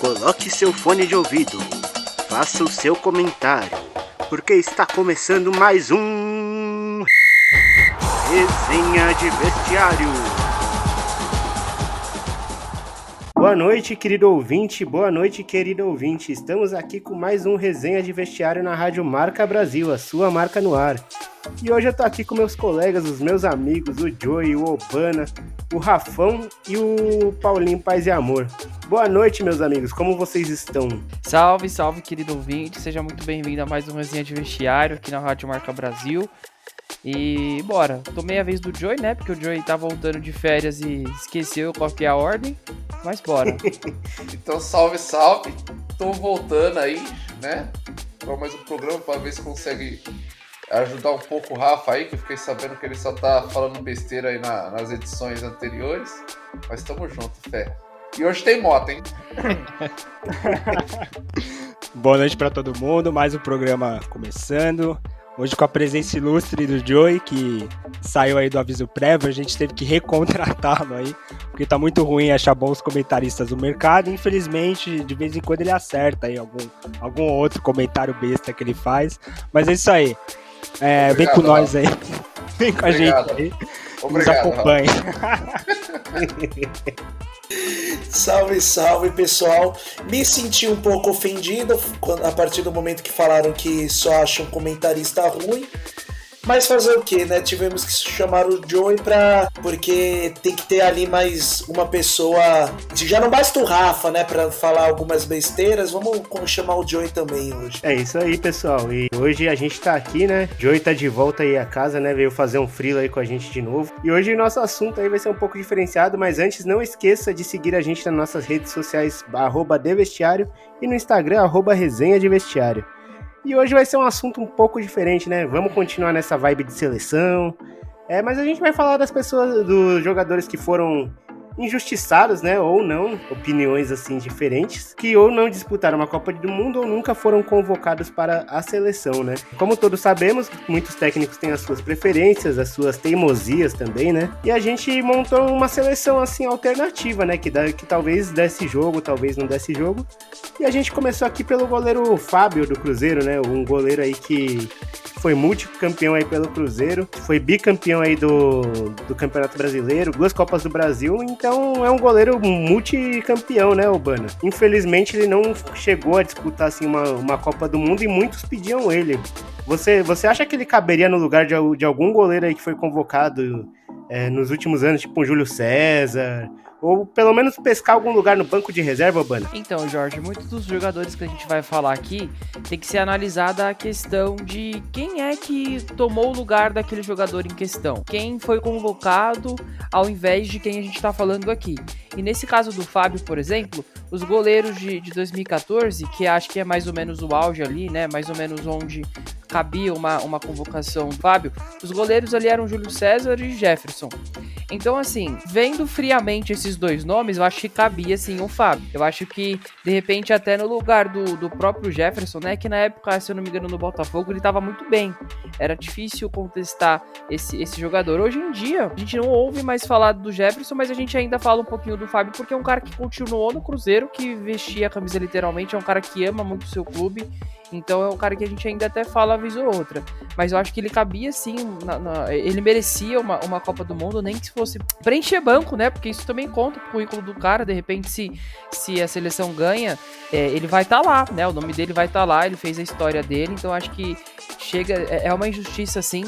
Coloque seu fone de ouvido, faça o seu comentário, porque está começando mais um. Resenha de Vestiário. Boa noite, querido ouvinte. Boa noite, querido ouvinte. Estamos aqui com mais um Resenha de Vestiário na Rádio Marca Brasil, a sua marca no ar. E hoje eu tô aqui com meus colegas, os meus amigos, o Joey, o Obana, o Rafão e o Paulinho Paz e Amor. Boa noite, meus amigos, como vocês estão? Salve, salve, querido ouvinte, seja muito bem-vindo a mais uma resenha de vestiário aqui na Rádio Marca Brasil. E bora, tomei a vez do Joey, né? Porque o Joey tá voltando de férias e esqueceu qual que é a ordem, mas bora. então, salve, salve, tô voltando aí, né? Para mais um programa para ver se consegue ajudar um pouco o Rafa aí, que eu fiquei sabendo que ele só tá falando besteira aí na, nas edições anteriores. Mas tamo junto, fé. E hoje tem moto, hein? Boa noite para todo mundo, mais um programa começando. Hoje com a presença ilustre do Joey, que saiu aí do aviso prévio, a gente teve que recontratá-lo aí, porque tá muito ruim achar bons comentaristas no mercado. Infelizmente, de vez em quando ele acerta aí algum, algum outro comentário besta que ele faz. Mas é isso aí. É, vem com nós aí. Vem com Obrigado. a gente aí. Obrigado, Nos acompanhe. salve, salve pessoal. Me senti um pouco ofendido a partir do momento que falaram que só acham comentarista ruim. Mas fazer o que, né? Tivemos que chamar o Joey pra. Porque tem que ter ali mais uma pessoa. Já não basta o Rafa, né? Pra falar algumas besteiras. Vamos chamar o Joey também hoje. É isso aí, pessoal. E hoje a gente tá aqui, né? Joey tá de volta aí a casa, né? Veio fazer um frilo aí com a gente de novo. E hoje o nosso assunto aí vai ser um pouco diferenciado, mas antes não esqueça de seguir a gente nas nossas redes sociais, arroba Devestiário, e no Instagram, arroba Resenha de Vestiário. E hoje vai ser um assunto um pouco diferente, né? Vamos continuar nessa vibe de seleção. É, mas a gente vai falar das pessoas, dos jogadores que foram injustiçados, né, ou não, opiniões assim diferentes, que ou não disputaram uma Copa do Mundo ou nunca foram convocados para a seleção, né? Como todos sabemos, muitos técnicos têm as suas preferências, as suas teimosias também, né? E a gente montou uma seleção assim alternativa, né, que dá, que talvez desse jogo, talvez não desse jogo. E a gente começou aqui pelo goleiro Fábio do Cruzeiro, né? Um goleiro aí que foi multicampeão aí pelo Cruzeiro, foi bicampeão aí do, do Campeonato Brasileiro, duas Copas do Brasil, então é um goleiro multicampeão, né, Urbana? Infelizmente ele não chegou a disputar assim uma, uma Copa do Mundo e muitos pediam ele. Você, você acha que ele caberia no lugar de, de algum goleiro aí que foi convocado é, nos últimos anos, tipo um Júlio César, ou pelo menos pescar algum lugar no banco de reserva, Bana? Então, Jorge, muitos dos jogadores que a gente vai falar aqui tem que ser analisada a questão de quem é que tomou o lugar daquele jogador em questão. Quem foi convocado ao invés de quem a gente está falando aqui. E nesse caso do Fábio, por exemplo, os goleiros de, de 2014, que acho que é mais ou menos o auge ali, né? Mais ou menos onde cabia uma, uma convocação do Fábio, os goleiros ali eram Júlio César e Jefferson. Então, assim, vendo friamente esses dois nomes, eu acho que cabia sim o Fábio. Eu acho que, de repente, até no lugar do, do próprio Jefferson, né? Que na época, se eu não me engano, no Botafogo, ele tava muito bem. Era difícil contestar esse, esse jogador. Hoje em dia, a gente não ouve mais falar do Jefferson, mas a gente ainda fala um pouquinho do Fábio, porque é um cara que continuou no Cruzeiro, que vestia a camisa literalmente, é um cara que ama muito o seu clube então é um cara que a gente ainda até fala vez ou outra. Mas eu acho que ele cabia sim, na, na, ele merecia uma, uma Copa do Mundo, nem que se fosse preencher banco, né? Porque isso também conta pro currículo do cara. De repente, se, se a seleção ganha, é, ele vai estar tá lá, né? O nome dele vai estar tá lá, ele fez a história dele. Então acho que chega, é, é uma injustiça assim.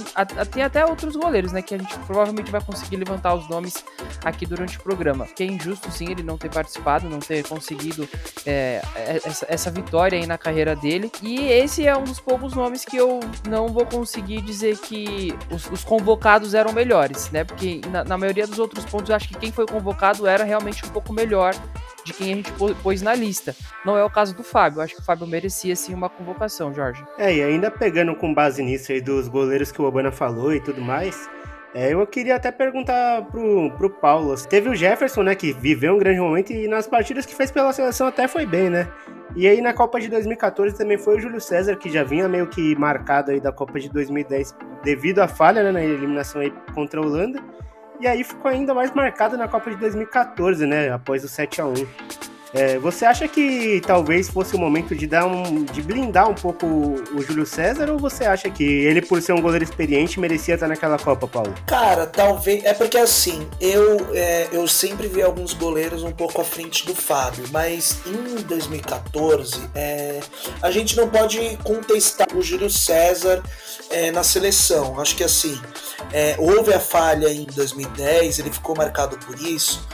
Tem até outros goleiros, né? Que a gente provavelmente vai conseguir levantar os nomes aqui durante o programa. Que é injusto sim ele não ter participado, não ter conseguido é, é essa, essa vitória aí na carreira dele. E e esse é um dos poucos nomes que eu não vou conseguir dizer que os, os convocados eram melhores, né? Porque na, na, maioria dos outros pontos eu acho que quem foi convocado era realmente um pouco melhor de quem a gente pôs na lista. Não é o caso do Fábio. Eu acho que o Fábio merecia sim uma convocação, Jorge. É, e ainda pegando com base nisso aí dos goleiros que o Obana falou e tudo mais. É, eu queria até perguntar pro, pro Paulo. Teve o Jefferson, né, que viveu um grande momento e nas partidas que fez pela seleção até foi bem, né? E aí na Copa de 2014 também foi o Júlio César, que já vinha meio que marcado aí da Copa de 2010 devido à falha né, na eliminação aí contra a Holanda. E aí ficou ainda mais marcado na Copa de 2014, né? Após o 7 a 1 É, você acha que talvez fosse o momento de dar um. de blindar um pouco o Júlio César ou você acha que ele, por ser um goleiro experiente, merecia estar naquela Copa, Paulo? Cara, talvez. É porque assim, eu, é, eu sempre vi alguns goleiros um pouco à frente do Fábio, mas em 2014 é, a gente não pode contestar o Júlio César é, na seleção. Acho que assim, é, houve a falha em 2010, ele ficou marcado por isso,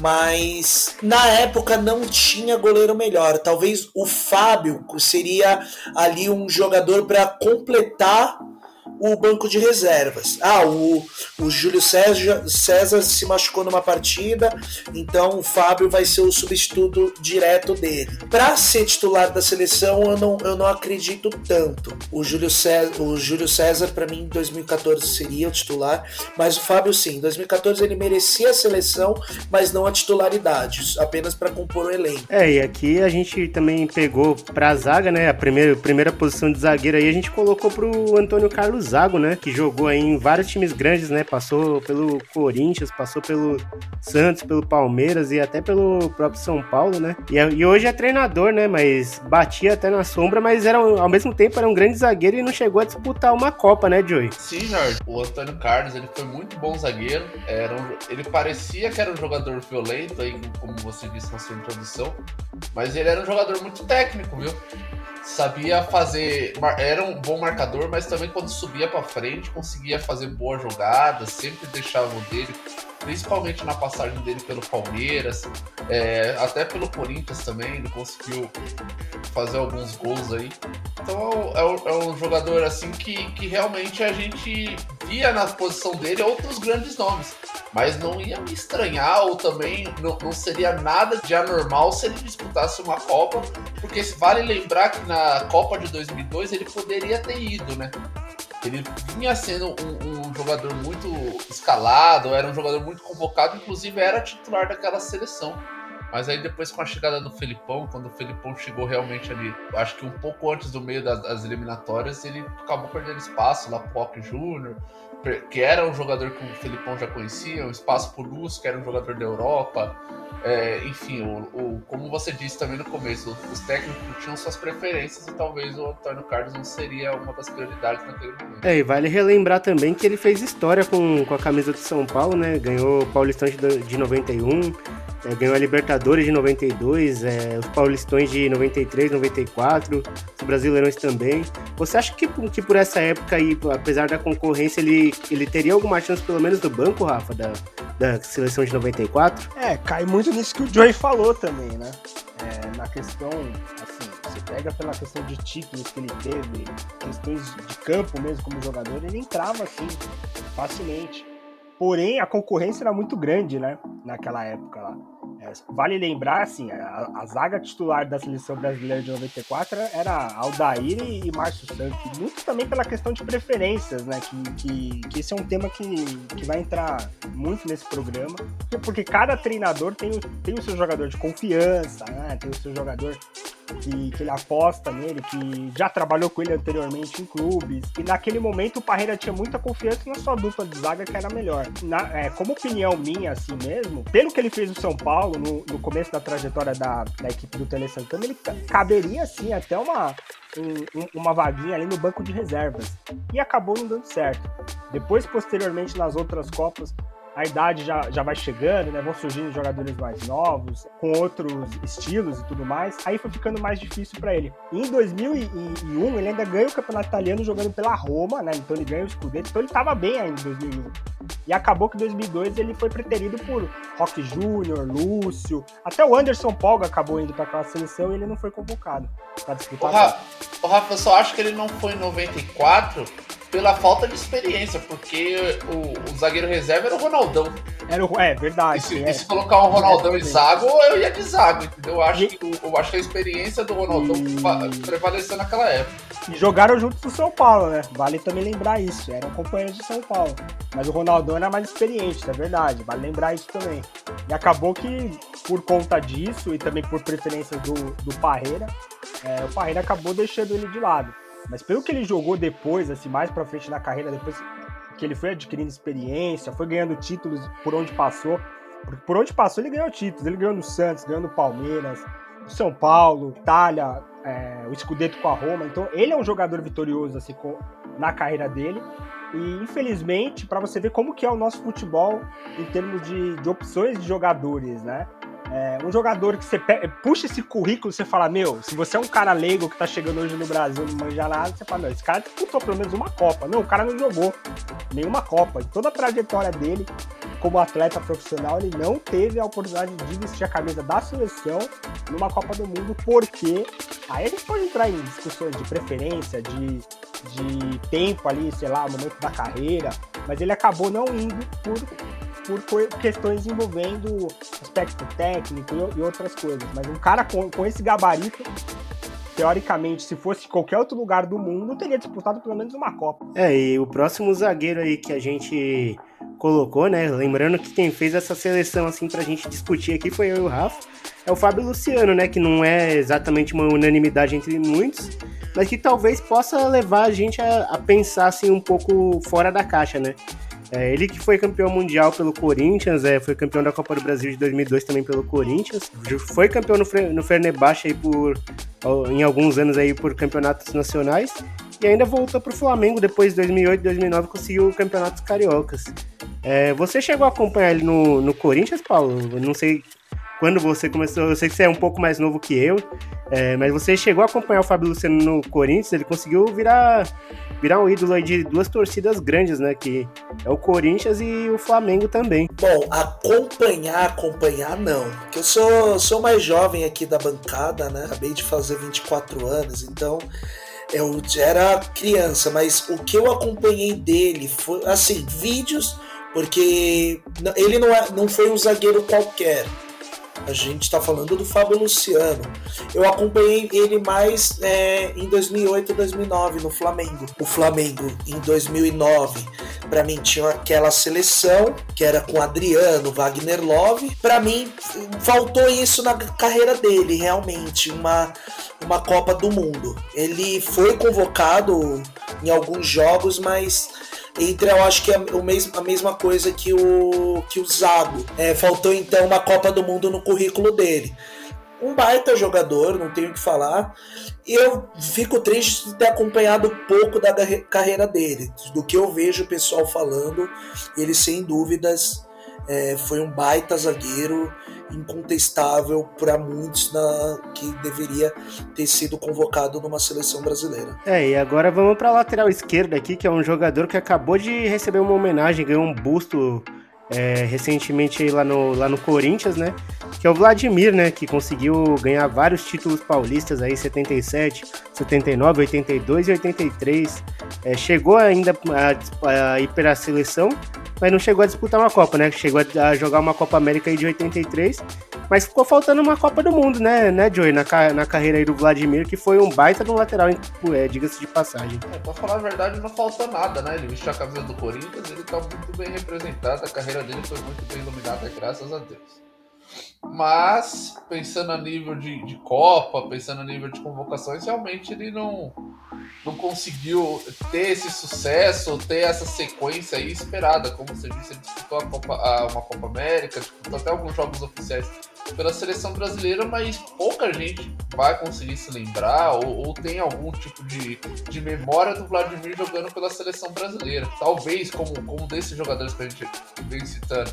mas na época não tinha goleiro melhor. Talvez o Fábio seria ali um jogador para completar o banco de reservas. Ah, o, o Júlio César, César se machucou numa partida, então o Fábio vai ser o substituto direto dele. Para ser titular da seleção, eu não, eu não acredito tanto. O Júlio César, o Júlio César para mim, em 2014 seria o titular, mas o Fábio sim. Em 2014 ele merecia a seleção, mas não a titularidade, apenas para compor o elenco. É, e aqui a gente também pegou para a zaga, né? A primeira, primeira posição de zagueiro aí a gente colocou pro Antônio Carlos Zago, né? Que jogou aí em vários times grandes, né? Passou pelo Corinthians, passou pelo Santos, pelo Palmeiras e até pelo próprio São Paulo, né? E, e hoje é treinador, né? Mas batia até na sombra, mas era ao mesmo tempo era um grande zagueiro e não chegou a disputar uma Copa, né, Joey? Sim, Jorge. O Antônio Carlos, ele foi muito bom zagueiro. Era um, ele parecia que era um jogador violento, aí, como você disse na sua introdução, mas ele era um jogador muito técnico, viu? Sabia fazer. Era um bom marcador, mas também quando subia para frente conseguia fazer boas jogadas, sempre deixava o dele, principalmente na passagem dele pelo Palmeiras, é, até pelo Corinthians também, ele conseguiu fazer alguns gols aí. Então é um, é um jogador assim que, que realmente a gente via na posição dele outros grandes nomes mas não ia me estranhar ou também não, não, seria nada de anormal se ele disputasse uma Copa, porque vale lembrar que na Copa de 2002 ele poderia ter ido, né? Ele vinha sendo um, um jogador muito escalado, era um jogador muito convocado, inclusive era titular daquela seleção. Mas aí depois com a chegada do Felipão, quando o Felipão chegou realmente ali, acho que um pouco antes do meio das, das eliminatórias, ele acabou perdendo espaço lá pro Rock Júnior, que era um jogador que o Felipão já conhecia, um espaço pro Lúcio, que era um jogador da Europa. É, enfim, o, o, como você disse também no começo, os técnicos tinham suas preferências e talvez o Antônio Carlos não seria uma das prioridades naquele momento. É, e vale relembrar também que ele fez história com, com a camisa do São Paulo, né? Ganhou o Paulistão de, de 91, é, ganhou a Libertadores de 92, é, os Paulistões de 93, 94, os Brasileirões também. Você acha que, que por essa época aí, apesar da concorrência, ele, ele teria alguma chance pelo menos do banco, Rafa, da, da seleção de 94? É, cai muito nisso que o Joey falou também, né? É, na questão, assim, você pega pela questão de títulos que ele teve, questões de campo mesmo como jogador, ele entrava assim, facilmente. Porém, a concorrência era muito grande, né? Naquela época lá. É, vale lembrar, assim, a, a, zaga titular da seleção brasileira de 94 era Aldair e, Márcio Santos. Muito também pela questão de preferências, né? Que, que, que, esse é um tema que, que vai entrar muito nesse programa. Porque cada treinador tem, tem o seu jogador de confiança, né? Tem o seu jogador que, que, ele aposta nele, que já trabalhou com ele anteriormente em clubes. E naquele momento o Parreira tinha muita confiança na sua dupla de zaga, que era melhor. Na, é, como opinião minha, assim mesmo, pelo que ele fez no São Paulo, no, no começo da trajetória da, da equipe do Tele Santana, ele caberia, assim, até uma, um, uma vaguinha ali no banco de reservas. E acabou não dando certo. Depois, posteriormente, nas outras Copas, a idade já, já vai chegando, né? Vão surgindo jogadores mais novos, com outros estilos e tudo mais. Aí foi ficando mais difícil para ele. Em 2001, ele ainda ganha o campeonato italiano jogando pela Roma, né? Então ele ganha o Scudetto. Então ele estava bem ainda em 2001. E acabou que em 2002 ele foi preterido por Rock Júnior, Lúcio. Até o Anderson Polga acabou indo para aquela seleção e ele não foi convocado para disputar. O Rafa, o Rafa, eu só acho que ele não foi em 94 pela falta de experiência, porque o, o zagueiro reserva era o Ronaldão. Era o, é, verdade. E se, é. e se colocar um Ronaldão e Zago, eu ia de Zago, entendeu? Eu acho, que, eu acho que a experiência do Ronaldão e... prevaleceu naquela época. E jogaram juntos no São Paulo, né? Vale também lembrar isso. Eram companheiros de São Paulo. Mas o Ronaldão era mais experiente, é verdade. Vale lembrar isso também. E acabou que, por conta disso, e também por preferência do, do Parreira, é, o Parreira acabou deixando ele de lado. Mas pelo que ele jogou depois, assim, mais pra frente na carreira, depois que ele foi adquirindo experiência, foi ganhando títulos por onde passou, Por onde passou, ele ganhou títulos. Ele ganhou no Santos, ganhou no Palmeiras, no São Paulo, Itália, é, o Scudetto com a Roma. Então, ele é um jogador vitorioso assim, com, na carreira dele. E, infelizmente, para você ver como que é o nosso futebol em termos de, de opções de jogadores, né? É, um jogador que você puxa esse currículo, você fala, meu, se você é um cara leigo que tá chegando hoje no Brasil, não manja nada, você fala, meu, esse cara disputou pelo menos uma Copa. Não, o cara não jogou nenhuma Copa. Toda a trajetória dele como atleta profissional, ele não teve a oportunidade de vestir a camisa da seleção numa Copa do Mundo, porque aí a gente pode entrar em discussões de preferência, de, de tempo ali, sei lá, momento da carreira, mas ele acabou não indo por por questões envolvendo aspecto técnico e, outras coisas. Mas um cara com, com esse gabarito teoricamente, se fosse qualquer outro lugar do mundo, teria disputado pelo menos uma Copa. É, e o próximo zagueiro aí que a gente colocou, né? Lembrando que quem fez essa seleção assim pra gente discutir aqui foi eu e o Rafa. É o Fábio Luciano, né? Que não é exatamente uma unanimidade entre muitos, mas que talvez possa levar a gente a, a pensar assim um pouco fora da caixa, né? É, ele que foi campeão mundial pelo Corinthians, é, foi campeão da Copa do Brasil de 2002 também pelo Corinthians, foi campeão no, no Fenerbahçe aí por, em alguns anos aí por campeonatos nacionais e ainda voltou para o Flamengo depois de 2008 2009 conseguiu campeonatos cariocas. É, você chegou a acompanhar ele no, no Corinthians, Paulo? Eu não sei quando você começou, eu sei que você é um pouco mais novo que eu, é, mas você chegou a acompanhar o Fábio Luciano no Corinthians, ele conseguiu virar virar um ídolo aí de duas torcidas grandes, né? Que é o Corinthians e o Flamengo também. Bom, acompanhar, acompanhar não. Porque eu sou, sou mais jovem aqui da bancada, né? Acabei de fazer 24 anos, então eu era criança, mas o que eu acompanhei dele foi, assim, vídeos, porque ele não, é, não foi um zagueiro qualquer. A gente está falando do Fábio Luciano. Eu acompanhei ele mais é, em 2008 e 2009 no Flamengo. O Flamengo em 2009, para mim tinha aquela seleção que era com Adriano, Wagner Love. Para mim faltou isso na carreira dele, realmente uma uma Copa do Mundo. Ele foi convocado em alguns jogos, mas entre eu acho que é o mesmo, a mesma coisa que o, que o Zago. É, faltou então uma Copa do Mundo no currículo dele. Um baita jogador, não tenho o que falar. E eu fico triste de ter acompanhado pouco da carreira dele. Do que eu vejo o pessoal falando, ele sem dúvidas é, foi um baita zagueiro incontestável para muitos na, que deveria ter sido convocado numa seleção brasileira. É, e agora vamos para a lateral esquerda aqui, que é um jogador que acabou de receber uma homenagem, ganhou um busto é, recentemente lá no, lá no Corinthians, né? Que é o Vladimir, né? Que conseguiu ganhar vários títulos paulistas aí, 77, 79, 82 e 83. É, chegou ainda a, a ir para a seleção, mas não chegou a disputar uma Copa, né? Chegou a jogar uma Copa América aí de 83, mas ficou faltando uma Copa do Mundo, né, né Joey? Na, na carreira aí do Vladimir, que foi um baita de um lateral, é, diga-se de passagem. É, pra falar a verdade, não faltou nada, né? Ele vestiu a camisa do Corinthians, ele tá muito bem representado, a carreira dele foi muito bem iluminada, graças a Deus. Mas, pensando a nível de, de Copa, pensando a nível de convocações, realmente ele não, não conseguiu ter esse sucesso, ter essa sequência aí esperada. Como você disse, ele disputou a Copa, a, uma Copa América, disputou até alguns jogos oficiais pela seleção brasileira, mas pouca gente vai conseguir se lembrar ou, ou, tem algum tipo de, de memória do Vladimir jogando pela seleção brasileira. Talvez, como, como desses jogadores que a gente vem citando,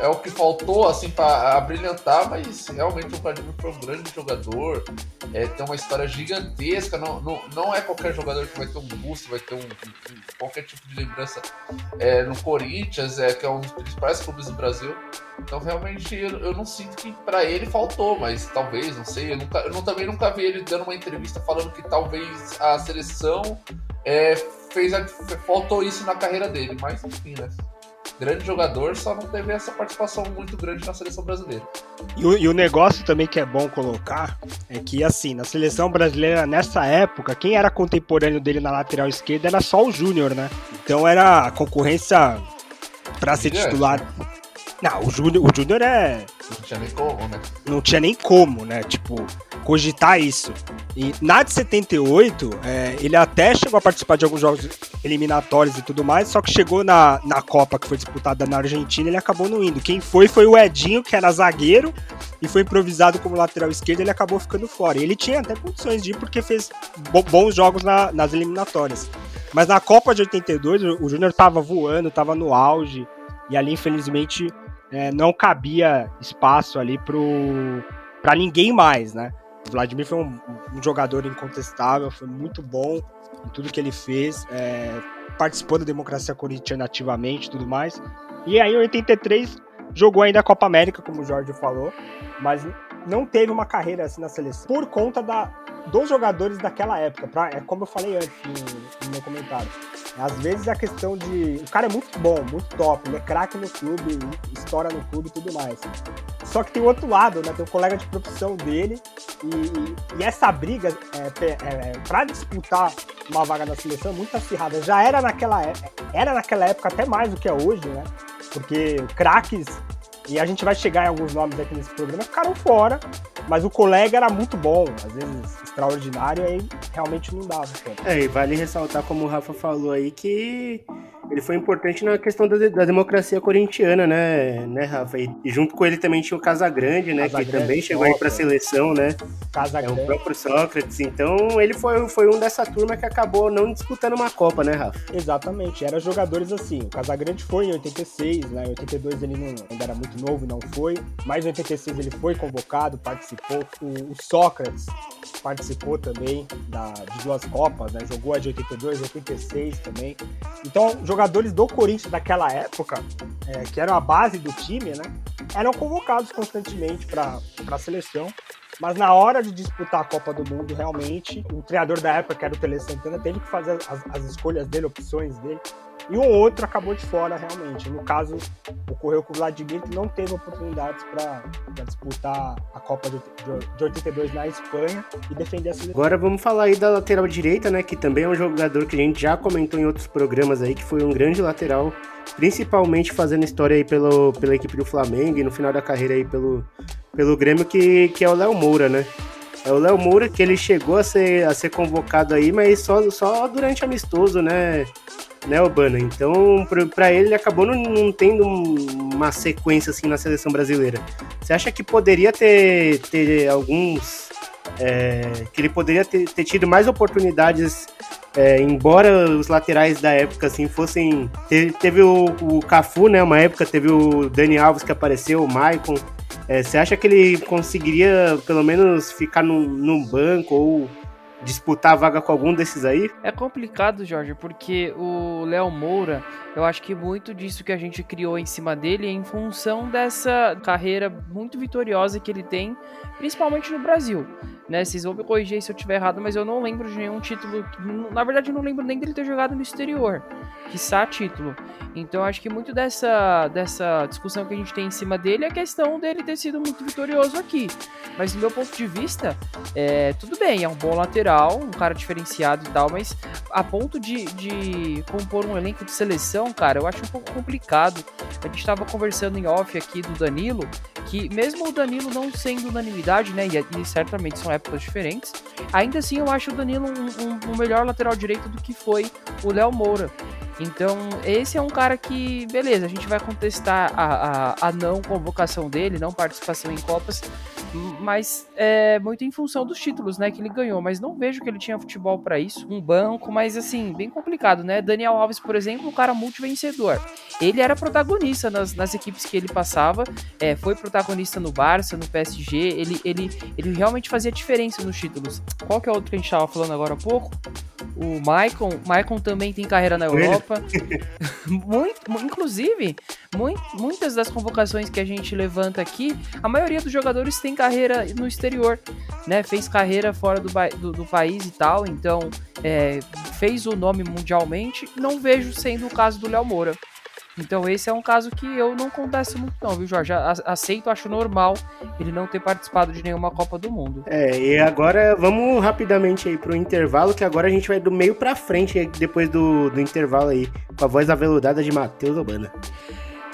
é o que faltou assim para brilhantar, mas realmente o Vladimir foi um grande jogador, é, tem uma história gigantesca, não, não, não é qualquer jogador que vai ter um busto, vai ter um, um qualquer tipo de lembrança é, no Corinthians, é, que é um dos principais clubes do Brasil. Então realmente eu, eu não sinto que para ele faltou, mas talvez, não sei. Eu, nunca, eu também nunca vi ele dando uma entrevista falando que talvez a seleção é, fez a, faltou isso na carreira dele, mas enfim, né? grande jogador, só não teve essa participação muito grande na seleção brasileira. E o, e o, negócio também que é bom colocar é que, assim, na seleção brasileira, nessa época, quem era contemporâneo dele na lateral esquerda era só o Júnior, né? Então era a concorrência para ser titular. Não, o Júnior, o Júnior é. Não tinha nem como, né? Não tinha nem como, né? Tipo, cogitar isso. E na de 78, é, ele até chegou a participar de alguns jogos eliminatórios e tudo mais, só que chegou na, na Copa que foi disputada na Argentina, ele acabou não indo. Quem foi foi o Edinho, que era zagueiro, e foi improvisado como lateral esquerdo, ele acabou ficando fora. E ele tinha até condições de ir porque fez bons jogos na, nas eliminatórias. Mas na Copa de 82, o Júnior tava voando, tava no auge, e ali, infelizmente, é, não cabia espaço ali para ninguém mais, né? O Vladimir foi um, um, jogador incontestável, foi muito bom em tudo que ele fez, é, participou da democracia corintiana ativamente tudo mais. E aí, em 83, jogou ainda a Copa América, como o Jorge falou, mas não teve uma carreira assim na seleção por conta da, dos jogadores daquela época. Pra, é como eu falei antes no, no meu comentário. Às vezes a questão de. O cara é muito bom, muito top, ele é craque no clube, estoura no clube e tudo mais. Só que tem o outro lado, né? Tem o colega de profissão dele. E, e essa briga é, é, é para disputar uma vaga na seleção é muito acirrada. Já era naquela, é, era naquela época até mais do que é hoje, né? Porque craques e a gente vai chegar em alguns nomes aqui nesse programa, ficaram fora, mas o colega era muito bom, às vezes extraordinário, aí realmente não dava. É, e vale ressaltar, como o Rafa falou aí, que ele foi importante na questão da, da democracia corintiana, né, né, Rafa? E, e, junto com ele também tinha o Casagrande, né, Casa que Grande, também chegou aí para a seleção, né? Casagrande. É o próprio Sócrates. Então, ele foi, foi um dessa turma que acabou não disputando uma Copa, né, Rafa? Exatamente. Eram jogadores assim. O Casagrande foi em 86, né? Em 82 ele não, ainda era muito novo, não foi. Mas em 86 ele foi convocado, participou. O, o Sócrates participou também da, de duas Copas, né? Jogou a de 82, 86 também. Então, jogadores do Corinthians daquela época, é, que eram a base do time, né? Eram convocados constantemente para a seleção. Mas na hora de disputar a Copa do Mundo, realmente, o treinador da época, que era o Tele Santana, teve que fazer as, as escolhas dele, opções dele e um outro acabou de fora realmente. No caso, ocorreu com o Vladimir, que não teve oportunidades para disputar a Copa de, de 82 na Espanha e defender a seleção. Agora vamos falar aí da lateral direita, né? Que também é um jogador que a gente já comentou em outros programas aí, que foi um grande lateral, principalmente fazendo história aí pelo, pela equipe do Flamengo e no final da carreira aí pelo, pelo Grêmio, que, que é o Léo Moura, né? É o Léo Moura que ele chegou a ser, a ser convocado aí, mas só, só durante amistoso, né? né, Urbana? Então, para ele, ele acabou não, não, tendo uma sequência assim na seleção brasileira. Você acha que poderia ter, ter alguns. É, que ele poderia ter, ter tido mais oportunidades, é, embora os laterais da época assim fossem. Teve, teve o, o Cafu, né? Uma época teve o Dani Alves que apareceu, o Maicon. É, você acha que ele conseguiria pelo menos ficar no, no banco ou disputar a vaga com algum desses aí? É complicado, Jorge, porque o Léo Moura, eu acho que muito disso que a gente criou em cima dele é em função dessa carreira muito vitoriosa que ele tem, principalmente no Brasil. Né? Vocês vão me corrigir se eu estiver errado, mas eu não lembro de nenhum título. Na verdade, eu não lembro nem dele ter jogado no exterior, quiçá título. Então, acho que muito dessa, dessa discussão que a gente tem em cima dele é a questão dele ter sido muito vitorioso aqui. Mas, do meu ponto de vista, é, tudo bem, é um bom lateral, um cara diferenciado e tal, mas a ponto de, de compor um elenco de seleção, cara, eu acho um pouco complicado. A gente estava conversando em off aqui do Danilo, que mesmo o Danilo não sendo unanimidade, né, e, e certamente são épocas diferentes, ainda assim eu acho o Danilo um, um, um melhor lateral direito do que foi o Léo Moura. Então, esse é um cara que, beleza, a gente vai contestar a, a, a não convocação dele, não participação em Copas, mas é muito em função dos títulos, né, que ele ganhou. Mas não vejo que ele tinha futebol para isso, um banco, mas assim, bem complicado, né? Daniel Alves, por exemplo, um cara multivencedor. Ele era protagonista nas, nas equipes que ele passava, é, foi protagonista no Barça, no PSG, ele, ele, ele realmente fazia diferença nos títulos. Qual que é o outro que a gente tava falando agora há pouco? O Maicon, Maicon também tem carreira na Europa. muito, inclusive, muito, muitas das convocações que a gente levanta aqui, a maioria dos jogadores tem carreira no exterior, né? Fez carreira fora do, do, do país e tal, então é, fez o nome mundialmente. Não vejo sendo o caso do Léo Moura. Então esse é um caso que eu não contesto muito não, viu, Jorge? Aceito, acho normal ele não ter participado de nenhuma Copa do Mundo. É, e agora vamos rapidamente aí pro intervalo, que agora a gente vai do meio pra frente depois do, do intervalo aí, com a voz aveludada de Matheus Obana.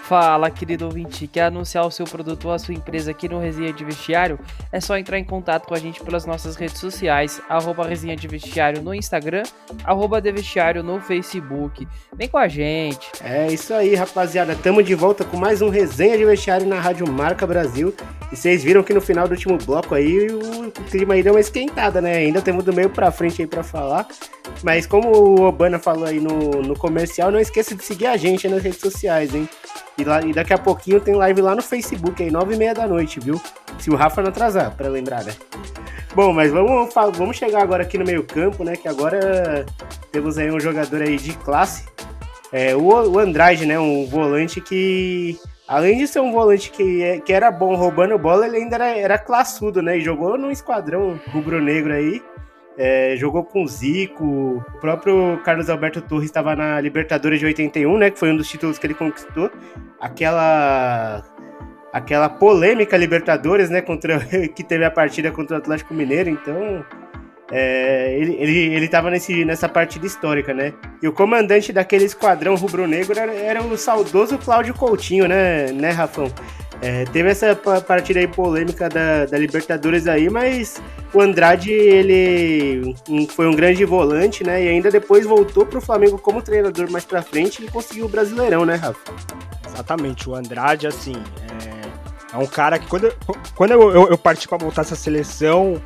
Fala, querido ouvinte, quer anunciar o seu produto ou a sua empresa aqui no Resenha de Vestiário? É só entrar em contato com a gente pelas nossas redes sociais, arroba Resenha de Vestiário no Instagram, arroba de Vestiário no Facebook. Vem com a gente. É isso aí, rapaziada. Tamo de volta com mais um Resenha de Vestiário na Rádio Marca Brasil. E vocês viram que no final do último bloco aí o clima aí deu uma esquentada, né? Ainda temos do meio pra frente aí pra falar. Mas como o Obana falou aí no, no comercial, não esqueça de seguir a gente nas redes sociais, hein? E, lá, e daqui a pouquinho tem live lá no Facebook, aí, nove e meia da noite, viu? Se o Rafa não atrasar, para lembrar, né? Bom, mas vamos, vamos chegar agora aqui no meio campo, né? Que agora temos aí um jogador aí de classe. É, o, o Andrade, né? Um volante que, além de ser um volante que, é, que era bom roubando bola, ele ainda era, era classudo, né? E jogou num esquadrão rubro-negro aí. É, jogou com Zico, o próprio Carlos Alberto Torres estava na Libertadores de 81, né? Que foi um dos títulos que ele conquistou. Aquela aquela polêmica Libertadores, né? Contra, que teve a partida contra o Atlético Mineiro, então. É, ele, ele, ele tava nesse, nessa partida histórica, né? E o comandante daquele esquadrão rubro-negro era, era o saudoso Cláudio Coutinho, né, né Rafão? É, teve essa partida aí polêmica da, da, Libertadores aí, mas o Andrade ele foi um grande volante, né? E ainda depois voltou para o Flamengo como treinador mais para frente e conseguiu o Brasileirão, né, Rafa? Exatamente, o Andrade, assim, é, é um cara que quando, quando eu, eu, eu parti para montar essa seleção,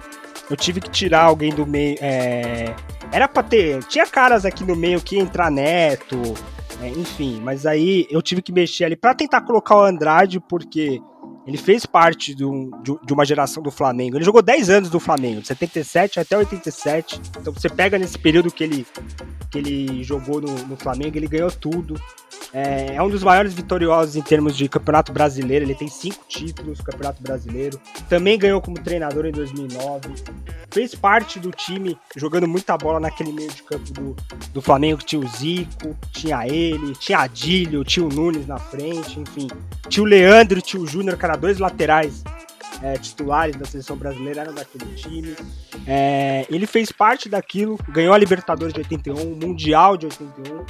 eu tive que tirar alguém do meio. É, era para ter. Tinha caras aqui no meio que entrar neto é, enfim, mas aí eu tive que mexer ali para tentar colocar o Andrade, porque ele fez parte do, de, uma geração do Flamengo. Ele jogou 10 anos do Flamengo, de 77 até 87. Então você pega nesse período que ele, que ele jogou no, no Flamengo, ele ganhou tudo. É, é, um dos maiores vitoriosos em termos de campeonato brasileiro. Ele tem cinco títulos campeonato brasileiro. Também ganhou como treinador em 2009. Fez parte do time jogando muita bola naquele meio de campo do, do Flamengo. Tinha o Zico, tinha ele, tinha Adílio, tinha o Nunes na frente, enfim. Tinha o Leandro, tinha o Júnior, cara, dois laterais é, titulares da seleção brasileira eram daquele time. É, ele fez parte daquilo, ganhou a Libertadores de 81, o Mundial de 81,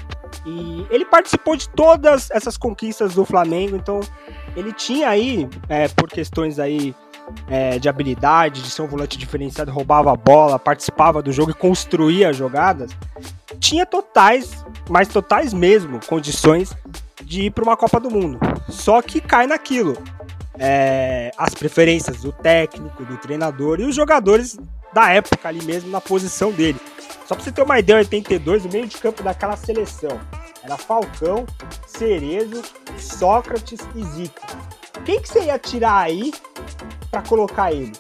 e ele participou de todas essas conquistas do Flamengo, então ele tinha aí, é, por questões aí é, de habilidade, de ser um volante diferenciado, roubava a bola, participava do jogo e construía jogadas, tinha totais, mas totais mesmo, condições de ir para uma Copa do Mundo. Só que cai naquilo é, as preferências do técnico, do treinador e os jogadores da época ali mesmo na posição dele. Só pra você ter uma ideia, em 82, o meio de campo daquela seleção era Falcão, Cerezo, Sócrates e Zico. Quem que você ia tirar aí para colocar ele?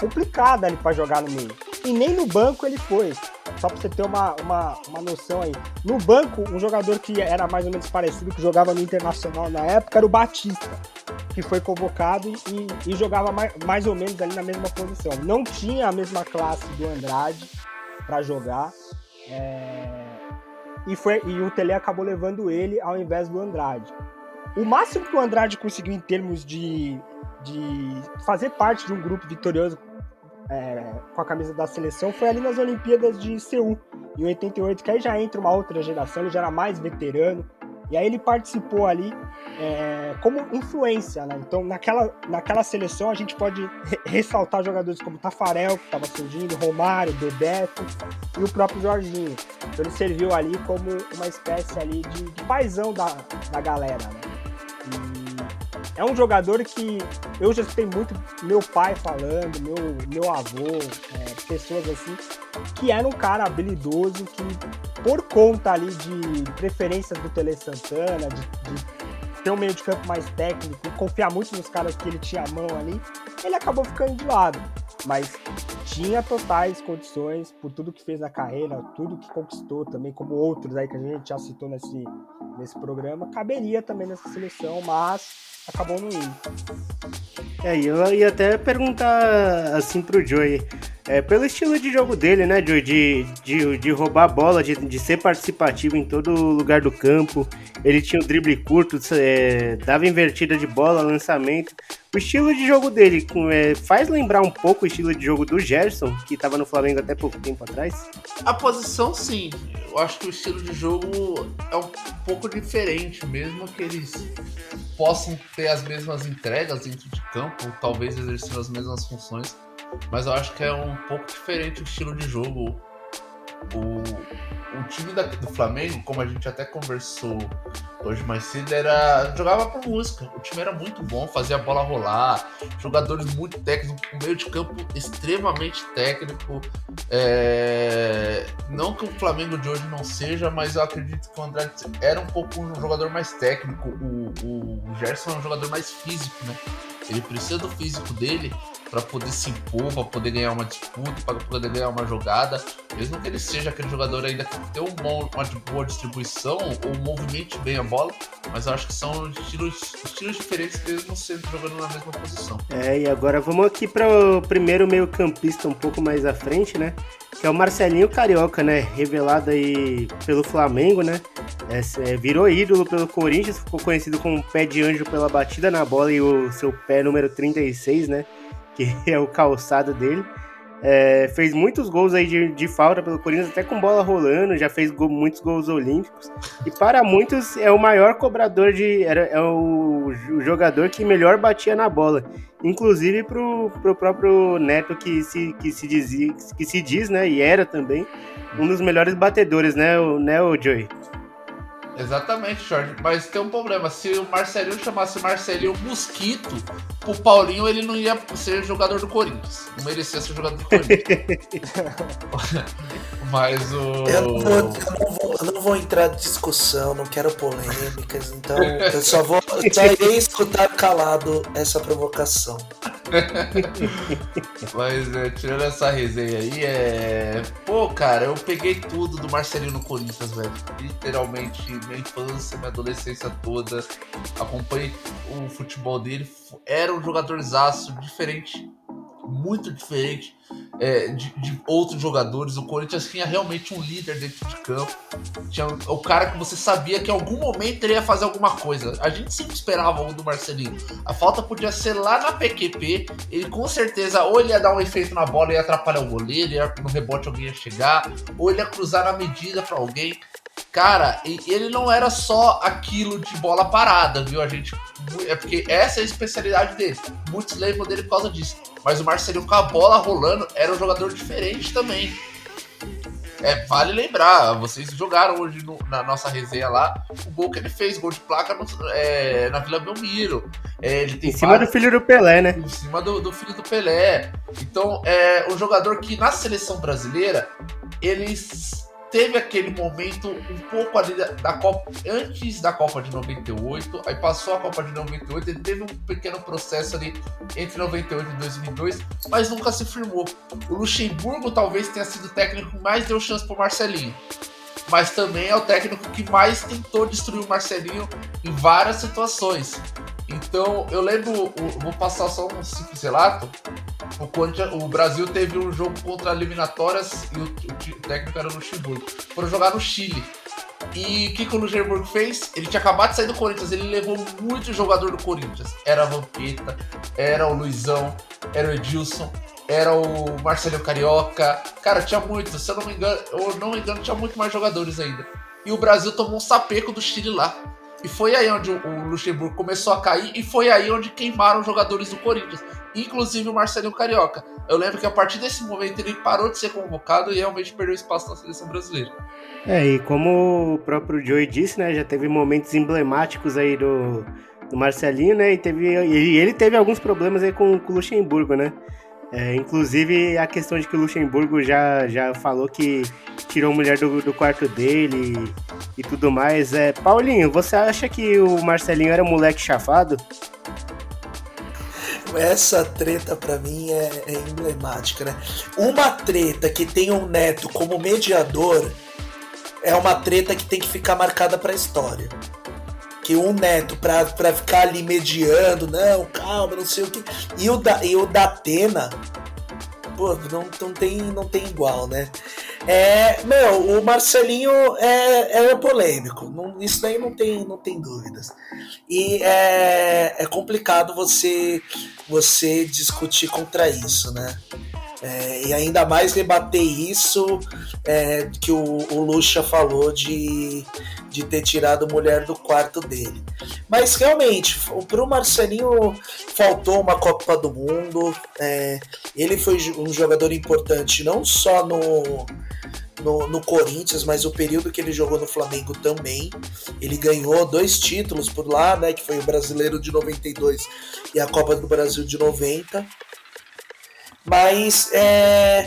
Complicado ali para jogar no meio. E nem no banco ele foi. Só pra você ter uma, uma, uma noção aí. No banco, um jogador que era mais ou menos parecido, que jogava no Internacional na época, era o Batista que foi convocado e, e jogava mais, mais ou menos ali na mesma posição. Não tinha a mesma classe do Andrade para jogar. É... E, foi, e o Tele acabou levando ele ao invés do Andrade. O máximo que o Andrade conseguiu em termos de, de fazer parte de um grupo vitorioso é, com a camisa da seleção foi ali nas Olimpíadas de Seul, em 88, que aí já entra uma outra geração, ele já era mais veterano, e aí ele participou ali é, como influência, né? Então naquela, naquela seleção a gente pode re ressaltar jogadores como Tafarel, que estava surgindo, Romário, Bebeto e o próprio Jorginho. Então ele serviu ali como uma espécie ali de, de paizão da, da galera, né? É um jogador que eu já escutei muito meu pai falando, meu, meu avô, é, pessoas assim, que era um cara habilidoso que por conta ali de preferências do Tele Santana, de, de ter um meio de campo mais técnico confiar muito nos caras que ele tinha a mão ali, ele acabou ficando de lado. Mas tinha totais condições por tudo que fez na carreira, tudo que conquistou também, como outros aí que a gente já citou nesse, nesse programa, caberia também nessa seleção, mas acabou não indo. É, eu ia até perguntar assim pro Joey. É, pelo estilo de jogo dele, né, Joey? De, de, de roubar a bola, de, de ser participativo em todo lugar do campo. Ele tinha o drible curto, é, dava invertida de bola, lançamento. O estilo de jogo dele é, faz lembrar um pouco o estilo de jogo do Gerson, que estava no Flamengo até pouco tempo atrás? A posição, sim. Eu acho que o estilo de jogo é um pouco diferente, mesmo que eles possam ter as mesmas entregas dentro de campo, talvez exercer as mesmas funções mas eu acho que é um pouco diferente o estilo de jogo. O, o time da, do Flamengo, como a gente até conversou hoje mais cedo, era jogava por música. O time era muito bom, fazia a bola rolar, jogadores muito técnicos, um meio de campo extremamente técnico. É... Não que o Flamengo de hoje não seja, mas eu acredito que o André era um pouco um jogador mais técnico. O, o Gerson é um jogador mais físico, né? Ele precisa do físico dele para poder se impor, para poder ganhar uma disputa, para poder ganhar uma jogada, mesmo que ele seja aquele jogador ainda que tem um bom, uma boa distribuição ou movimente bem a bola, mas acho que são estilos, estilos diferentes mesmo sendo jogando na mesma posição. É, e agora vamos aqui para o primeiro meio campista um pouco mais à frente, né? Que é o Marcelinho Carioca, né? Revelado aí pelo Flamengo, né? É, virou ídolo pelo Corinthians, ficou conhecido como pé de anjo pela batida na bola e o seu pé número 36, né? que é o calçado dele. É, fez muitos gols aí de, de, falta pelo Corinthians, até com bola rolando, já fez go, muitos gols olímpicos. E para muitos é o maior cobrador de. Era, é o, o jogador que melhor batia na bola. Inclusive pro, pro próprio Neto que se, que se dizia, que se diz, né? E era também um dos melhores batedores, né, o, né, o Joey? Exatamente, Jorge. Mas tem um problema. Se o Marcelinho chamasse Marcelinho Mosquito, o Paulinho ele não ia ser jogador do Corinthians. Não merecia ser jogador do Corinthians. Mas o. Eu não, eu, não vou, eu não vou entrar em discussão, não quero polêmicas, então eu só vou. Só irei escutar calado essa provocação. Mas é, tirando essa resenha aí, é. Pô, cara, eu peguei tudo do Marcelinho no Corinthians, velho. Literalmente, minha infância, minha adolescência toda. Acompanhei o futebol dele. Era um jogadorzaço diferente muito diferente é, de, de, outros jogadores. O Corinthians tinha realmente um líder dentro de campo. Tinha o cara que você sabia que em algum momento ele ia fazer alguma coisa. A gente sempre esperava o do Marcelinho. A falta podia ser lá na PQP. Ele com certeza ou ele ia dar um efeito na bola e atrapalhar o goleiro, ia, no rebote alguém ia chegar, ou ele ia cruzar na medida para alguém. Cara, ele não era só aquilo de bola parada, viu? A gente. É porque essa é a especialidade dele. Muitos lembram dele por causa disso. Mas o Marcelinho com a bola rolando era um jogador diferente também. É, vale lembrar, vocês jogaram hoje no, na nossa resenha lá o gol que ele fez, gol de placa no, é, na Vila Belmiro. É, ele tem em cima vários, do filho do Pelé, né? Em cima do, do filho do Pelé. Então, é um jogador que na seleção brasileira, eles teve aquele momento um pouco ali da, da, Copa, antes da Copa de 98, aí passou a Copa de 98, ele teve um pequeno processo ali entre 98 e 2002, mas nunca se firmou. O Luxemburgo talvez tenha sido o técnico que mais deu chance pro Marcelinho. Mas também é o técnico que mais tentou destruir o Marcelinho em várias situações. Então, eu lembro, vou passar só um simples relato. O, o Brasil teve um jogo contra eliminatórias e o, o, técnico era o Luxemburgo. Foram jogar no Chile. E o que, que o Luxemburgo fez? Ele tinha acabado de sair do Corinthians, ele levou muito jogador do Corinthians. Era a Vampeta, era o Luizão, era o Edilson, era o Marcelo Carioca. Cara, tinha muito, se eu não me engano, eu não me engano, tinha muito mais jogadores ainda. E o Brasil tomou um sapeco do Chile lá. E foi aí onde o Luxemburgo começou a cair e foi aí onde queimaram os jogadores do Corinthians, inclusive o Marcelinho Carioca. Eu lembro que a partir desse momento ele parou de ser convocado e realmente perdeu espaço na seleção brasileira. É, e como o próprio Joey disse, né, já teve momentos emblemáticos aí do, do Marcelinho, né, e teve, e ele teve alguns problemas aí com, com o Luxemburgo, né. É, inclusive a questão de que o Luxemburgo já, já falou que tirou a mulher do, do quarto dele e, e, tudo mais. É, Paulinho, você acha que o Marcelinho era um moleque chafado? Essa treta para mim é, é emblemática, né? Uma treta que tem um neto como mediador é uma treta que tem que ficar marcada para a história que um neto pra, pra ficar ali mediando, não, calma, não sei o que. E o da, e o da Atena pô, não, não, tem, não tem igual, né? É, meu, o Marcelinho é, é polêmico, não, isso daí não tem, não tem dúvidas. E é, é complicado você, você discutir contra isso, né? É, e ainda mais rebater isso é, que o, o Lucha falou de, de ter tirado mulher do quarto dele. Mas realmente, para o Marcelinho faltou uma Copa do Mundo. É, ele foi um jogador importante não só no, no, no, Corinthians, mas o período que ele jogou no Flamengo também. Ele ganhou dois títulos por lá, né? Que foi o Brasileiro de 92 e a Copa do Brasil de 90. Mas é,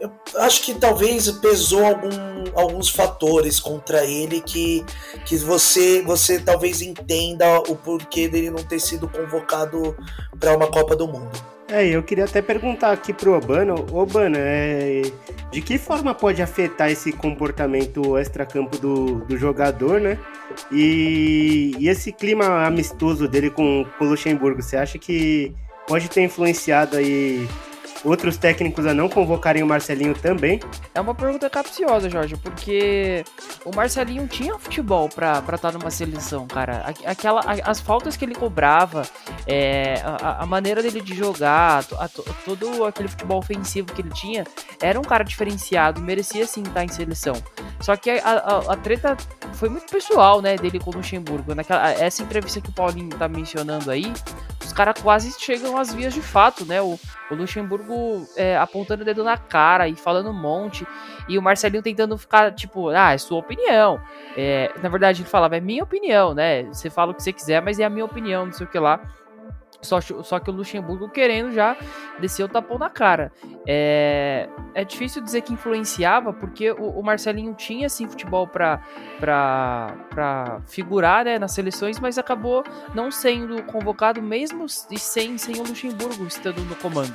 eu acho que talvez pesou algum, alguns fatores contra ele que, que você, você talvez entenda o porquê dele não ter sido convocado para uma Copa do Mundo. É, eu queria até perguntar aqui pro Obano, Obano, é, de que forma pode afetar esse comportamento extracampo do, do jogador, né? E, e esse clima amistoso dele com, com o Luxemburgo, você acha que pode ter influenciado aí outros técnicos a não convocarem o Marcelinho também? É uma pergunta capciosa, Jorge, porque o Marcelinho tinha futebol pra estar tá numa seleção, cara. Aquela, as faltas que ele cobrava, é, a, a, maneira dele de jogar, a, a, todo aquele futebol ofensivo que ele tinha, era um cara diferenciado, merecia sim estar em seleção. Só que a, treta foi muito pessoal, né, dele com o Luxemburgo. Naquela, essa entrevista que o Paulinho tá mencionando aí, os caras quase chegam às vias de fato, né? O, o Luxemburgo é, apontando o dedo na cara e falando um monte. E o Marcelinho tentando ficar, tipo, ah, é sua opinião. É, na verdade, ele falava, é minha opinião, né? Você fala o que você quiser, mas é a minha opinião, não sei o que lá. Só, só que o Luxemburgo querendo já descer o tapão na cara. É, é difícil dizer que influenciava, porque o, o Marcelinho tinha sim futebol para figurar né, nas seleções, mas acabou não sendo convocado mesmo e sem, sem o Luxemburgo estando no comando.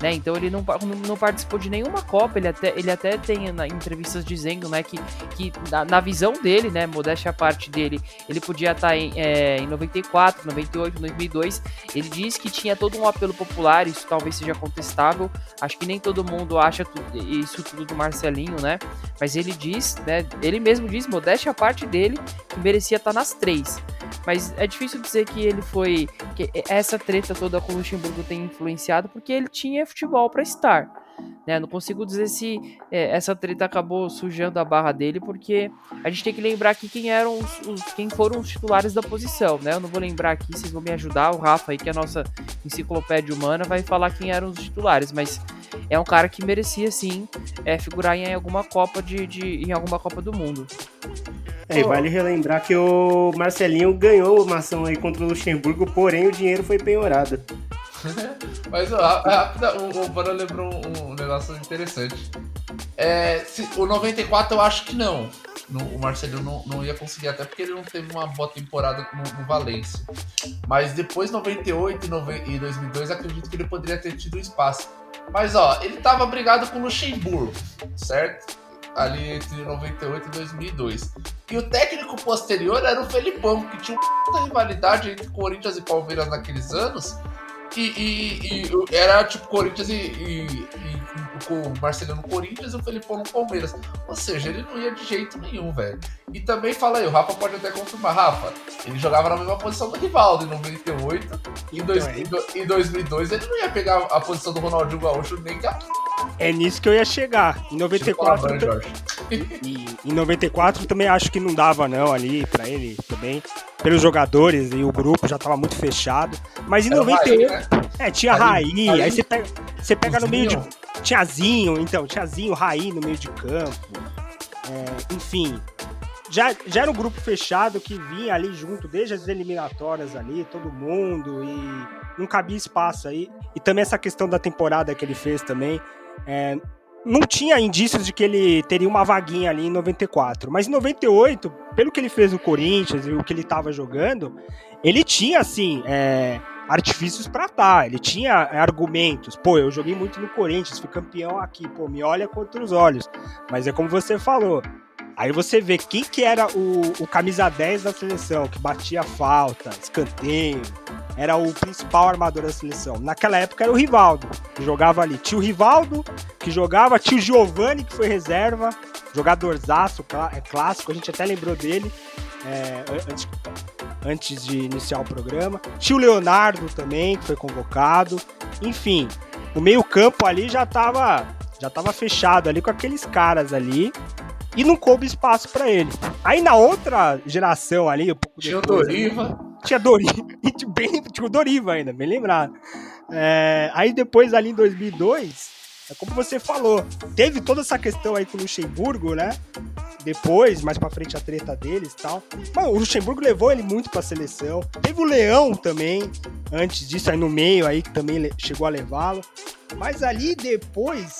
Né? Então ele não, não participou de nenhuma Copa, ele até, ele até tem na, entrevistas dizendo né, que, que na, na visão dele, né, modéstia a parte dele, ele podia estar em, é, em 94, 98, 2002 ele diz que tinha todo um apelo popular, isso talvez seja contestável. Acho que nem todo mundo acha isso tudo do Marcelinho, né? Mas ele diz, né? Ele mesmo diz, modéstia a parte dele, que merecia estar nas três. Mas é difícil dizer que ele foi. que essa treta toda com o Luxemburgo tem influenciado, porque ele tinha futebol para estar. Né? Não consigo dizer se é, essa treta acabou sujando a barra dele, porque a gente tem que lembrar aqui quem eram os, os, quem foram os titulares da posição, né? Eu não vou lembrar aqui, vocês vão me ajudar. O Rafa aí, que é a nossa enciclopédia humana, vai falar quem eram os titulares, mas é um cara que merecia sim é, figurar em alguma Copa de, de em alguma Copa do Mundo. É, vale relembrar que o Marcelinho ganhou uma ação aí contra o Luxemburgo, porém o dinheiro foi penhorado. Mas o, o Bora lembrou um, um, negócio interessante. É, se, o 94 eu acho que não. No, o Marcelinho não, não ia conseguir, até porque ele não teve uma boa temporada no, no Valência. Mas depois 98 e, e 2002 acredito que ele poderia ter tido espaço. Mas ó, ele tava brigado com o Luxemburgo, certo? Ali entre 98 e 2002. E o técnico posterior era o Felipão, que tinha uma rivalidade entre Corinthians e Palmeiras naqueles anos e, e, e, era tipo Corinthians e, e, com o Marcelo no Corinthians e o Felipão no Palmeiras. Ou seja, ele não ia de jeito nenhum, velho. E também fala aí, o Rafa pode até confirmar, Rafa, ele jogava na mesma posição do Rivaldo em 98. E em, dois, então, é. em 2002 ele não ia pegar a posição do Ronaldinho Gaúcho nem que a é nisso que eu ia chegar. Em 94. e, em 94 também acho que não dava, não, ali para ele também. Pelos jogadores e o grupo já tava muito fechado. Mas em Era 98. Raí, né? É, tinha Raí, Raí, aí você pega, você pega no meio de. Tiazinho, então, Tiazinho, Raí no meio de campo. É, enfim. Já, já era um grupo fechado que vinha ali junto, desde as eliminatórias ali, todo mundo, e não cabia espaço aí. E também essa questão da temporada que ele fez também. É, não tinha indícios de que ele teria uma vaguinha ali em 94. Mas em 98, pelo que ele fez no Corinthians e o que ele estava jogando, ele tinha, assim, é, artifícios para estar. Tá. Ele tinha argumentos. Pô, eu joguei muito no Corinthians, fui campeão aqui. Pô, me olha contra os olhos. Mas é como você falou. Aí você vê quem que era o, o camisa 10 da seleção, que batia falta, escanteio, era o principal armador da seleção. Naquela época era o Rivaldo, que jogava ali. Tinha o Rivaldo, que jogava, tinha o Giovani, que foi reserva, jogadorzaço, é clássico, a gente até lembrou dele é, antes, antes de iniciar o programa. Tinha o Leonardo também, que foi convocado. Enfim, o meio-campo ali já estava já tava fechado ali com aqueles caras ali e não coube espaço para ele. Aí na outra geração ali, um pouco tinha depois, o Doriva. Tinha Doriva, bem, tinha o Doriva ainda, bem lembrado. É, aí depois ali em 2002, é como você falou, teve toda essa questão aí com o Luxemburgo, né? Depois, mais pra frente, a treta deles e tal. Mano, o Luxemburgo levou ele muito pra seleção. Teve o Leão também, antes disso, aí no meio, aí que também chegou a levá-lo. Mas ali depois,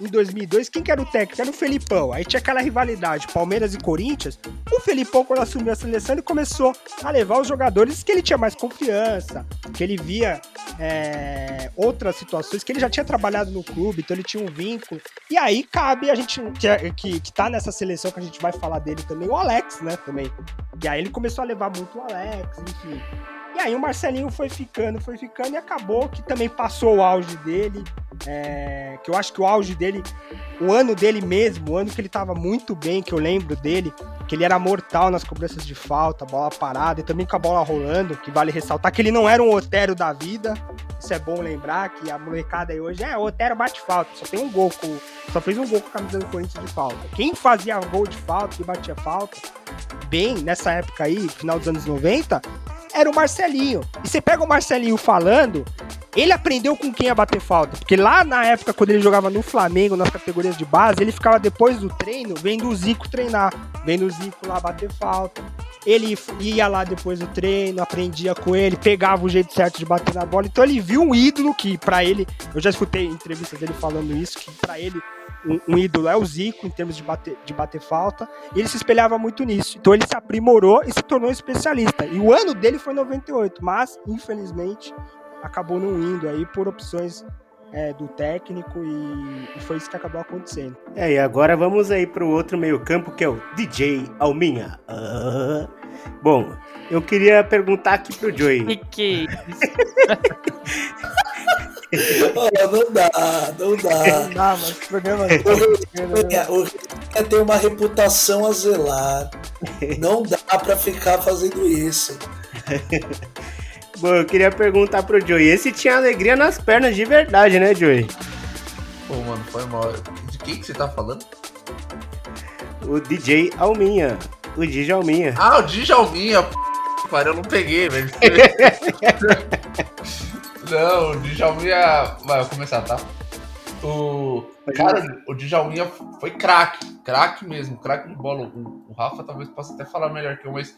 em 2002, quem que era o técnico? Era o Felipão. Aí tinha aquela rivalidade, Palmeiras e Corinthians. O Felipão, quando assumiu a seleção, ele começou a levar os jogadores que ele tinha mais confiança, que ele via é, outras situações, que ele já tinha trabalhado no clube, então ele tinha um vínculo. E aí cabe a gente, que, que, que tá nessa seleção que a gente vai falar dele também, o Alex, né, também. E aí ele começou a levar muito o Alex, enfim. E aí o Marcelinho foi ficando, foi ficando e acabou que também passou o auge dele. É, que eu acho que o auge dele, o ano dele mesmo, o ano que ele tava muito bem, que eu lembro dele, que ele era mortal nas cobranças de falta, bola parada e também com a bola rolando, que vale ressaltar que ele não era um Otero da vida. Isso é bom lembrar que a molecada aí hoje é o Otero bate falta, só tem um gol com, só fez um gol com a camisa do Corinthians de falta. Quem fazia gol de falta, que batia falta, bem nessa época aí, final dos anos 90, era o Marcelinho. E você pega o Marcelinho falando, ele aprendeu com quem a bater falta. Porque lá na época, quando ele jogava no Flamengo, nas categorias de base, ele ficava depois do treino vendo o Zico treinar. Vendo o Zico lá bater falta. Ele ia lá depois do treino, aprendia com ele, pegava o jeito certo de bater na bola. Então ele viu um ídolo que, para ele, eu já escutei entrevistas dele falando isso, que para ele um, um, ídolo é o Zico em termos de bater, de bater falta, e ele se espelhava muito nisso. Então ele se aprimorou e se tornou especialista. E o ano dele foi 98, mas infelizmente acabou não indo aí por opções é, do técnico e, e, foi isso que acabou acontecendo. É, e agora vamos aí para o outro meio campo que é o DJ Alminha. Uh, bom, eu queria perguntar aqui pro Joey. Que que oh, não dá, não dá. Não dá, mas o programa. O Rica tem uma reputação a zelar. Não dá pra ficar fazendo isso. Bom, eu queria perguntar pro Joey. Esse tinha alegria nas pernas de verdade, né, Joey? Pô, mano, foi mal. De quem que você tá falando? O DJ Alminha. O DJ Alminha. Ah, o DJ Alminha. P... eu não peguei, velho. Não, o Djalminha. Vai, vou começar, tá? O. Cara, o Djalminha foi craque. Craque mesmo, craque de bola. O, o, Rafa talvez possa até falar melhor que eu, mas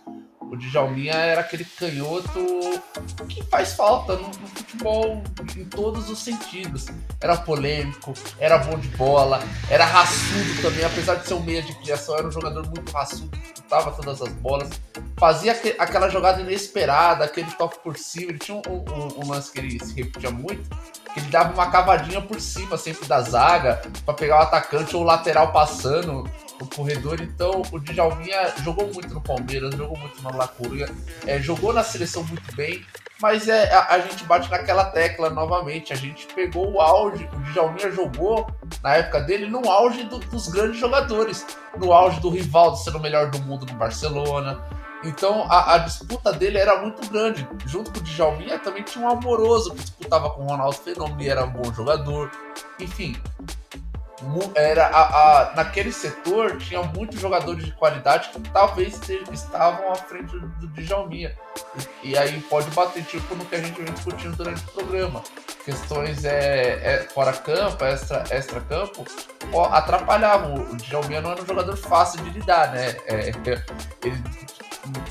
o Djalminha era aquele canhoto que faz falta no, no, futebol em todos os sentidos. Era polêmico, era bom de bola, era raçudo também, apesar de ser um meia de criação, era um jogador muito raçudo, disputava todas as bolas, fazia aquela jogada inesperada, aquele toque por cima. Ele tinha um, um, um lance que ele se repetia muito, que ele dava uma cavadinha por cima sempre da zaga para pegar o atacante ou o lateral passando no corredor. Então o Djalminha jogou muito no Palmeiras, jogou muito no La é, jogou na seleção muito bem. Mas é, a, a, gente bate naquela tecla novamente. A gente pegou o auge, o Djalminha jogou na época dele no auge do, dos grandes jogadores. No auge do Rivaldo sendo o melhor do mundo no Barcelona, então a, a, disputa dele era muito grande. Junto com o Djalminha também tinha um amoroso que disputava com o Ronaldo Fenômeno e era um bom jogador. Enfim, era a, a, naquele setor tinha muitos jogadores de qualidade que talvez estavam à frente do, do Djalminha. E, e, aí pode bater tipo no que a gente vem discutindo durante o programa. Questões é, é fora campo, extra, extra campo, atrapalhavam. O Djalminha não era um jogador fácil de lidar, né? É, ele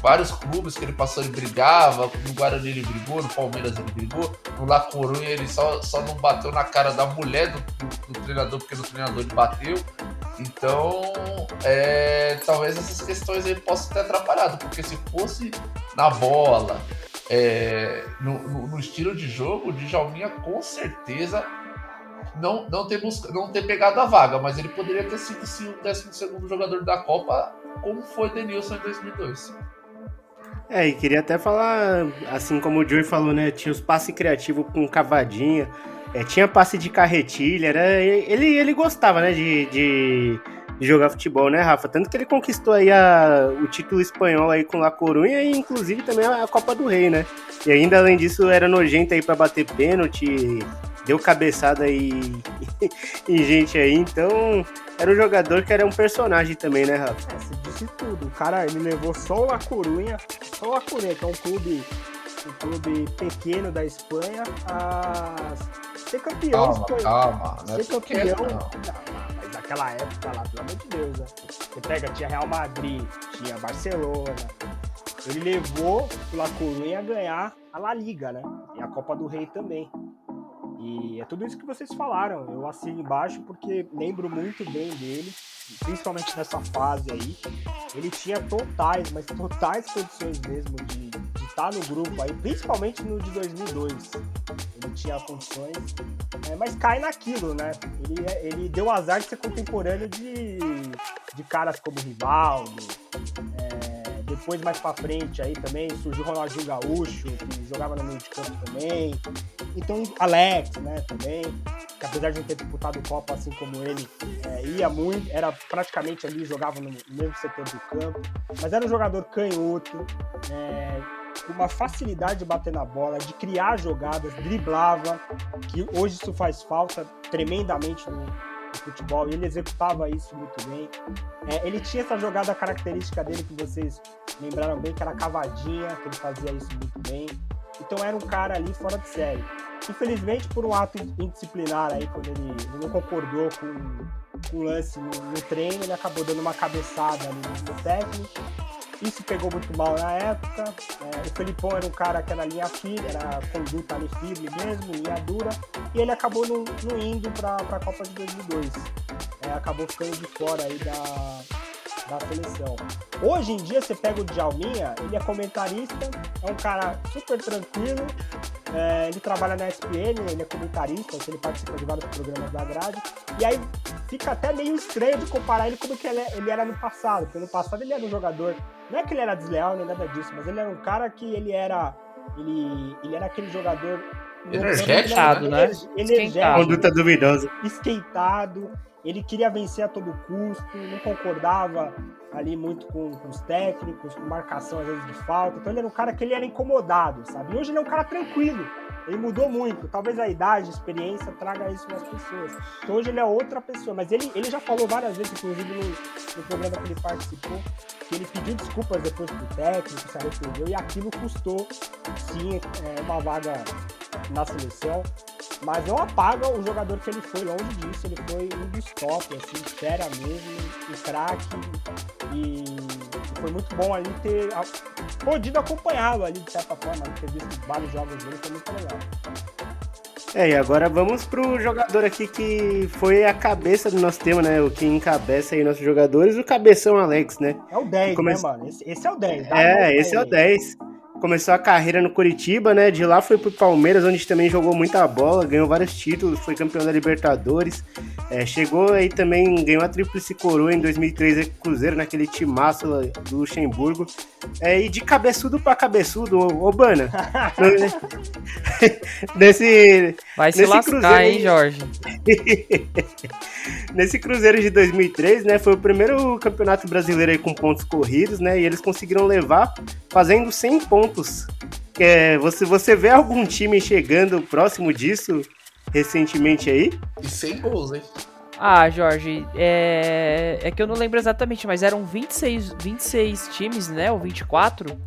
vários clubes que ele passou, ele brigava, no Guarani ele brigou, no Palmeiras ele brigou, no La Coruña ele só, só não bateu na cara da mulher do, do, do treinador, porque no treinador ele bateu. Então, é, talvez essas questões aí possam ter atrapalhado, porque se fosse na bola, é, no, no, no, estilo de jogo, o Djalminha com certeza não, não, ter busca, não ter pegado a vaga, mas ele poderia ter sido sim o 12 jogador da Copa, como foi Denilson em 2002. É, e queria até falar, assim como o Joey falou, né? Tinha os passes criativos com cavadinha, é, tinha passe de carretilha, era, ele, ele gostava, né, de, de, jogar futebol, né, Rafa? Tanto que ele conquistou aí a, o título espanhol aí com La Corunha e inclusive também a Copa do Rei, né? E ainda além disso era nojento aí para bater pênalti, deu cabeçada aí em gente aí, então era um jogador que era um personagem também, né, Rafa? É, você disse tudo. O cara, ele levou só o La Corunha, só o La Corunha, que é um clube, um clube pequeno da Espanha, a ser campeão. Calma, calma. Ser é campeão. Não. Não, mas naquela época lá, pelo amor de Deus, né? Você pega, tinha Real Madrid, tinha Barcelona. Ele levou o La Corunha a ganhar a La Liga, né? E a Copa do Rei também. E é tudo isso que vocês falaram. Eu assino embaixo porque lembro muito bem dele, principalmente nessa fase aí. Ele tinha totais, mas totais condições mesmo de, estar no grupo aí, principalmente no de 2002. Ele tinha condições, é, mas cai naquilo, né? Ele, é, ele deu azar de ser contemporâneo de, de caras como Rivaldo. É, depois, mais pra frente, aí também surgiu o Ronaldinho Gaúcho, que jogava no meio de campo também. Então, Alex, né, também, que apesar de não ter disputado Copa assim como ele, é, ia muito, era praticamente ali, jogava no mesmo setor do campo, mas era um jogador canhoto, é, uma facilidade de bater na bola, de criar jogadas, driblava, que hoje isso faz falta tremendamente no futebol, e ele executava isso muito bem. É, ele tinha essa jogada característica dele que vocês lembraram bem, que era cavadinha, que ele fazia isso muito bem. Então era um cara ali fora de série. Infelizmente, por um ato indisciplinar aí, quando ele, ele não concordou com, com o lance no, no, treino, ele acabou dando uma cabeçada ali no técnico. Isso pegou muito mal na época. É, o Felipão era um cara que era linha firme, era conduta ali firme mesmo, linha dura, e ele acabou não, não indo para a Copa de 2002. É, acabou ficando de fora aí da, da seleção. Hoje em dia, você pega o Djalminha, ele é comentarista, é um cara super tranquilo, é, ele trabalha na ESPN, ele é comentarista, então ele participa de vários programas da grade, e aí fica até meio estranho de comparar ele com o que ele, ele era no passado, porque no passado ele era um jogador, não é que ele era desleal nem nada disso, mas ele era um cara que ele era, ele, ele era aquele jogador Energético, né? Energético. Conduta duvidosa. Esquentado, ele queria vencer a todo custo, não concordava ali muito com, com, os técnicos, com marcação às vezes de falta. Então ele era um cara que ele era incomodado, sabe? E hoje ele é um cara tranquilo. Ele mudou muito. Talvez a idade, a experiência traga isso nas pessoas. Então hoje ele é outra pessoa. Mas ele, ele já falou várias vezes, inclusive no, no programa que ele participou, que ele pediu desculpas depois pro técnico, se arrependeu, e aquilo custou, sim, é, uma vaga na seleção. Mas não apaga o jogador que ele foi, longe disso. Ele foi um dos top, assim, fera mesmo, um craque. E foi muito bom ali ter podido acompanhá-lo ali, de certa forma, ter visto vários jogos dele, foi muito legal. É, e agora vamos pro jogador aqui que foi a cabeça do nosso tema, né? O que encabeça aí nossos jogadores, o cabeção Alex, né? É o 10, come... né, mano? Esse, esse é o 10. É, esse é o 10 começou a carreira no Curitiba, né? De lá foi pro Palmeiras, onde também jogou muita bola, ganhou vários títulos, foi campeão da Libertadores. É, chegou aí também, ganhou a Tríplice Coroa em 2003 com Cruzeiro, naquele timaço do Luxemburgo. É, e de cabeçudo pra cabeçudo, ô, ô Bana. nesse. Vai se nesse lascar, cruzeiro, hein, Jorge? nesse Cruzeiro de 2003, né? Foi o primeiro campeonato brasileiro aí com pontos corridos, né? E eles conseguiram levar fazendo 100 pontos. É, você, você vê algum time chegando próximo disso recentemente aí? E 100 gols, hein? Ah, Jorge, é... é que eu não lembro exatamente, mas eram 26, 26 times, né? Ou 24?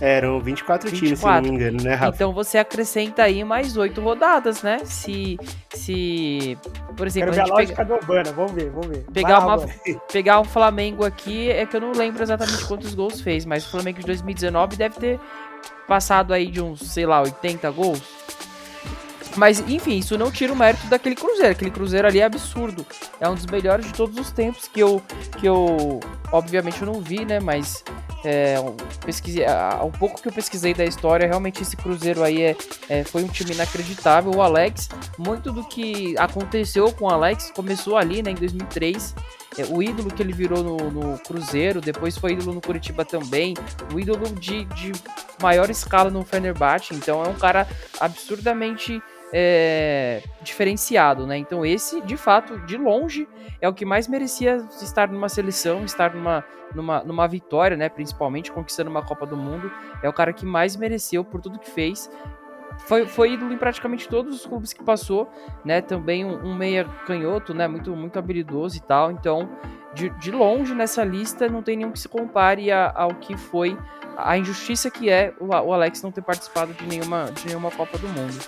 Eram 24, 24 times, se não me engano, né, Rafa? Então você acrescenta aí mais 8 rodadas, né? Se. se por exemplo, Quero a, a lógica pega... do Urbana, vamos ver, vamos ver. Pegar, uma, pegar um Flamengo aqui, é que eu não lembro exatamente quantos gols fez, mas o Flamengo de 2019 deve ter passado aí de uns, sei lá, 80 gols. Mas, enfim, isso não tira o mérito daquele Cruzeiro. Aquele Cruzeiro ali é absurdo. É um dos melhores de todos os tempos que eu, que eu obviamente, eu não vi, né? Mas é, pesquisei, um pouco que eu pesquisei da história, realmente esse Cruzeiro aí é, é, foi um time inacreditável. O Alex, muito do que aconteceu com o Alex começou ali, né, em 2003. É, o ídolo que ele virou no, no, Cruzeiro, depois foi ídolo no Curitiba também, o ídolo de, de maior escala no Fenerbahçe, então é um cara absurdamente é, diferenciado, né? Então esse, de fato, de longe, é o que mais merecia estar numa seleção, estar numa, numa, numa vitória, né? Principalmente conquistando uma Copa do Mundo. É o cara que mais mereceu por tudo que fez. Foi, foi ídolo em praticamente todos os clubes que passou, né? Também um, um meia canhoto, né? Muito, muito habilidoso e tal. Então, de, de longe nessa lista, não tem nenhum que se compare a, ao que foi a injustiça que é o, o Alex não ter participado de nenhuma, de nenhuma Copa do Mundo.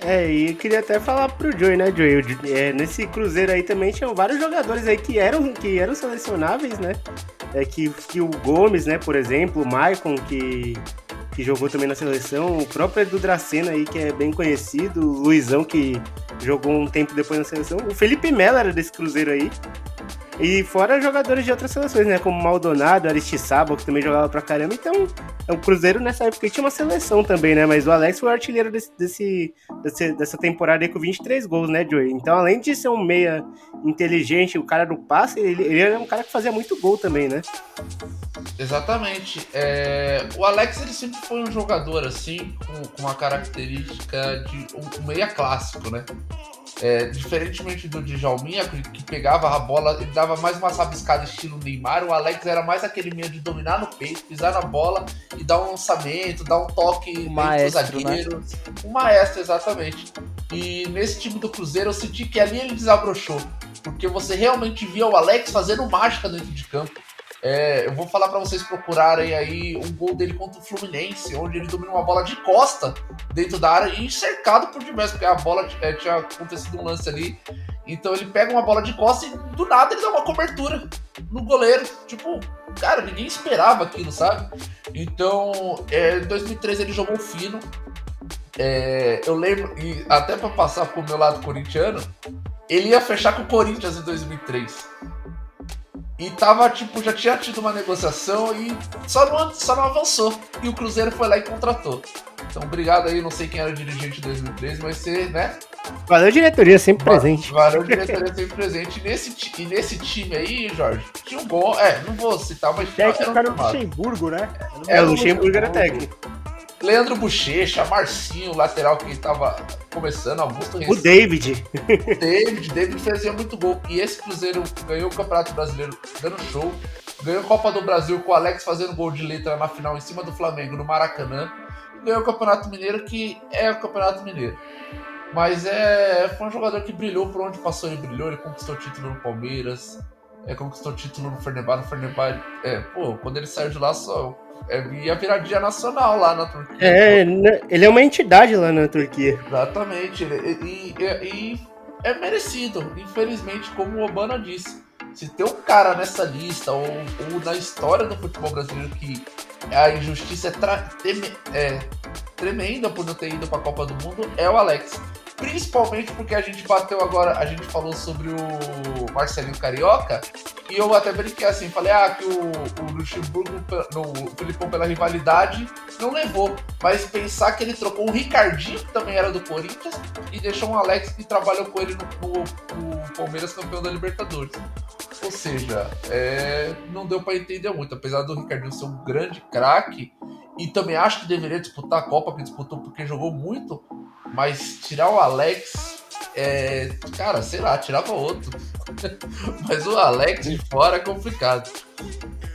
É, e queria até falar pro Joey, né, Joey? É, nesse Cruzeiro aí também tinham vários jogadores aí que eram, que eram selecionáveis, né? É, que, que o Gomes, né, por exemplo, o Maicon, que, que jogou também na seleção, o próprio Edu Dracena aí, que é bem conhecido, o Luizão, que jogou um tempo depois na seleção, o Felipe Melo era desse Cruzeiro aí. E fora jogadores de outras seleções, né? Como Maldonado, Aristizábal, que também jogava pra caramba. Então, é um Cruzeiro nessa época tinha uma seleção também, né? Mas o Alex foi o artilheiro desse, desse, desse, dessa temporada aí com 23 gols, né, Joey? Então, além de ser um meia inteligente, o cara do passe, ele, ele era um cara que fazia muito gol também, né? Exatamente. É, o Alex ele sempre foi um jogador assim, com, com uma característica de um meia clássico, né? É, diferentemente do Djalminha, que pegava a bola, ele dava mais uma sabiscada estilo Neymar, o Alex era mais aquele meio de dominar no peito, pisar na bola e dar um lançamento, dar um toque o maestro, zagueiro. Né? Um maestro, exatamente. E nesse time do Cruzeiro eu senti que ali ele desabrochou, porque você realmente via o Alex fazendo mágica dentro de campo. É, eu vou falar para vocês procurarem aí um gol dele contra o Fluminense, onde ele domina uma bola de costa dentro da área e cercado por diversos, porque a bola é, tinha acontecido um lance ali. Então ele pega uma bola de costa e do nada ele dá uma cobertura no goleiro. Tipo, cara, ninguém esperava aquilo, sabe? Então, é, em 2013 ele jogou fino. É, eu lembro, e até para passar pro meu lado corintiano, ele ia fechar com o Corinthians em 2003. E tava, tipo, já tinha tido uma negociação e só não, só não avançou. E o Cruzeiro foi lá e contratou. Então, obrigado aí, não sei quem era o dirigente de 2013, mas você, né? Valeu, diretoria, sempre presente. Valeu, diretoria, sempre presente. E nesse, e nesse time aí, Jorge, tinha um bom. É, não vou citar, mas. Técnico era o Luxemburgo, né? É, o Luxemburgo era técnico. Leandro Bochecha, Marcinho, lateral que estava começando, Augusto O David. David, David fazia muito gol. E esse Cruzeiro ganhou o Campeonato Brasileiro dando show. Ganhou a Copa do Brasil com o Alex fazendo gol de letra na final em cima do Flamengo no Maracanã. E ganhou o Campeonato Mineiro, que é o Campeonato Mineiro. Mas é, foi um jogador que brilhou por onde passou, ele brilhou, ele conquistou título no Palmeiras, é, conquistou título no Fenerbahçe, no é, pô, quando ele saiu de lá só é, ia virar dia nacional lá na Turquia. É, né, ele é uma entidade lá na Turquia. Exatamente. E, e, e é merecido, infelizmente, como o Obama disse. Se tem um cara nessa lista, ou, ou na história do futebol brasileiro, que a injustiça é, é tremenda por não ter ido para a Copa do Mundo, é o Alex. Principalmente porque a gente bateu agora, a gente falou sobre o Marcelinho Carioca, e eu até brinquei assim, falei, ah, que o, o Luxemburgo, no, o Filipão pela rivalidade, não levou. Mas pensar que ele trocou o Ricardinho, que também era do Corinthians, e deixou um Alex que trabalhou com ele no, no, no Palmeiras campeão da Libertadores. Ou seja, é, não deu para entender muito, apesar do Ricardinho ser um grande craque, e também acho que deveria disputar a Copa que disputou porque jogou muito, mas tirar o Alex, é, cara, sei lá, tirava outro. mas o Alex de fora é complicado.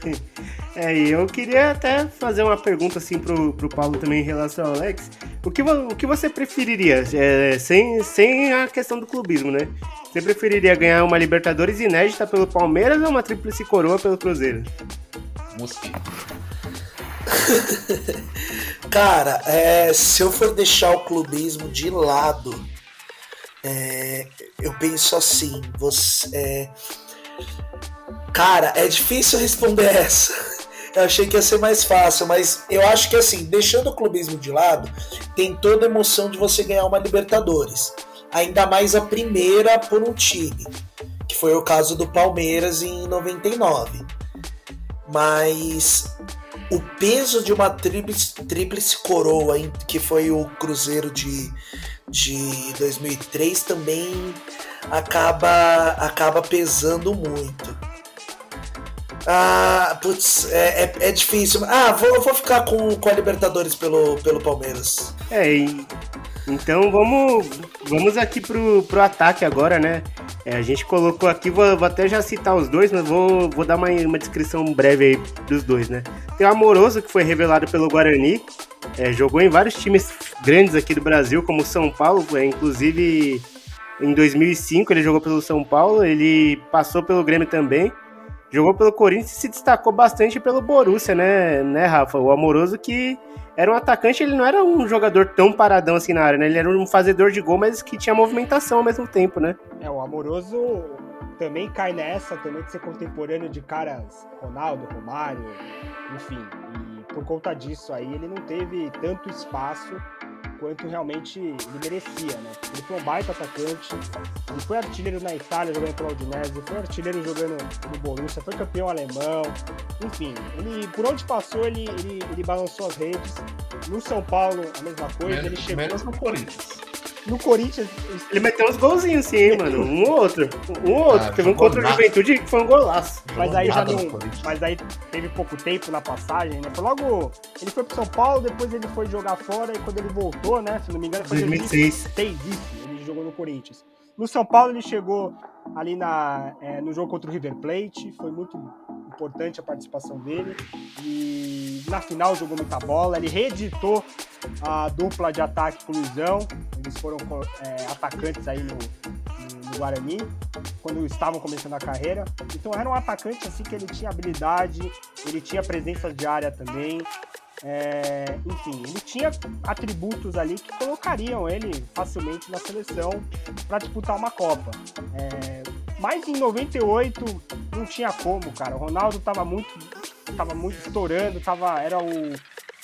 É, e eu queria até fazer uma pergunta assim pro, pro Paulo também em relação ao Alex. O que, o que você preferiria, é, sem, sem a questão do clubismo, né? Você preferiria ganhar uma Libertadores inédita pelo Palmeiras ou uma Tríplice Coroa pelo Cruzeiro? Mosquito. Cara, é, se eu for deixar o clubismo de lado, é, eu penso assim, você. É, cara, é difícil responder essa. Eu achei que ia ser mais fácil, mas eu acho que assim, deixando o clubismo de lado, tem toda a emoção de você ganhar uma Libertadores. Ainda mais a primeira por um time, que foi o caso do Palmeiras em 99. Mas o peso de uma tríplice, coroa, que foi o Cruzeiro de, de 2003, também acaba, acaba pesando muito. Ah, putz, é, é, é, difícil. Ah, vou, vou ficar com, com a Libertadores pelo, pelo Palmeiras. É, e, então vamos, vamos aqui pro, pro ataque agora, né? É, a gente colocou aqui, vou, vou, até já citar os dois, mas vou, vou dar uma, uma descrição breve aí dos dois, né? Tem o Amoroso, que foi revelado pelo Guarani, é, jogou em vários times grandes aqui do Brasil, como São Paulo, é, inclusive em 2005 ele jogou pelo São Paulo, ele passou pelo Grêmio também, jogou pelo Corinthians e se destacou bastante pelo Borussia, né, né Rafa? O Amoroso que era um atacante, ele não era um jogador tão paradão assim na área, né? Ele era um fazedor de gol, mas que tinha movimentação ao mesmo tempo, né? É, o Amoroso também cai nessa, também de ser contemporâneo de caras Ronaldo, Romário, enfim. E por conta disso aí, ele não teve tanto espaço quanto realmente ele merecia, né? Ele foi um baita atacante, ele foi artilheiro na Itália jogando pela Udinese, foi artilheiro jogando no Borussia, foi campeão alemão, enfim, ele por onde passou ele, ele, ele balançou as redes. No São Paulo a mesma coisa, menos, ele chegou menos no Corinthians. No Corinthians. Ele meteu uns golzinhos sim, mano. Um ou outro. Um ou outro. Ah, Teve um contra o Juventude que foi um golaço. Mas aí já não. Mas aí teve pouco tempo na passagem, né? Foi logo. Ele foi pro São Paulo, depois ele foi jogar fora e quando ele voltou, né? Se não me engano, foi 2006. 2006 isso. Ele jogou no Corinthians. No São Paulo ele chegou ali na, é, no jogo contra o River Plate, foi muito importante a participação dele. E na final jogou muita bola. Ele reeditou a dupla de ataque com o Luizão. Eles foram é, atacantes aí no, no, no, Guarani, quando estavam começando a carreira. Então era um atacante assim que ele tinha habilidade, ele tinha presença de área também. É, enfim, ele tinha atributos ali que colocariam ele facilmente na seleção para disputar uma Copa. É, mas em 98 não tinha como, cara. O Ronaldo tava muito, tava muito estourando, tava, era o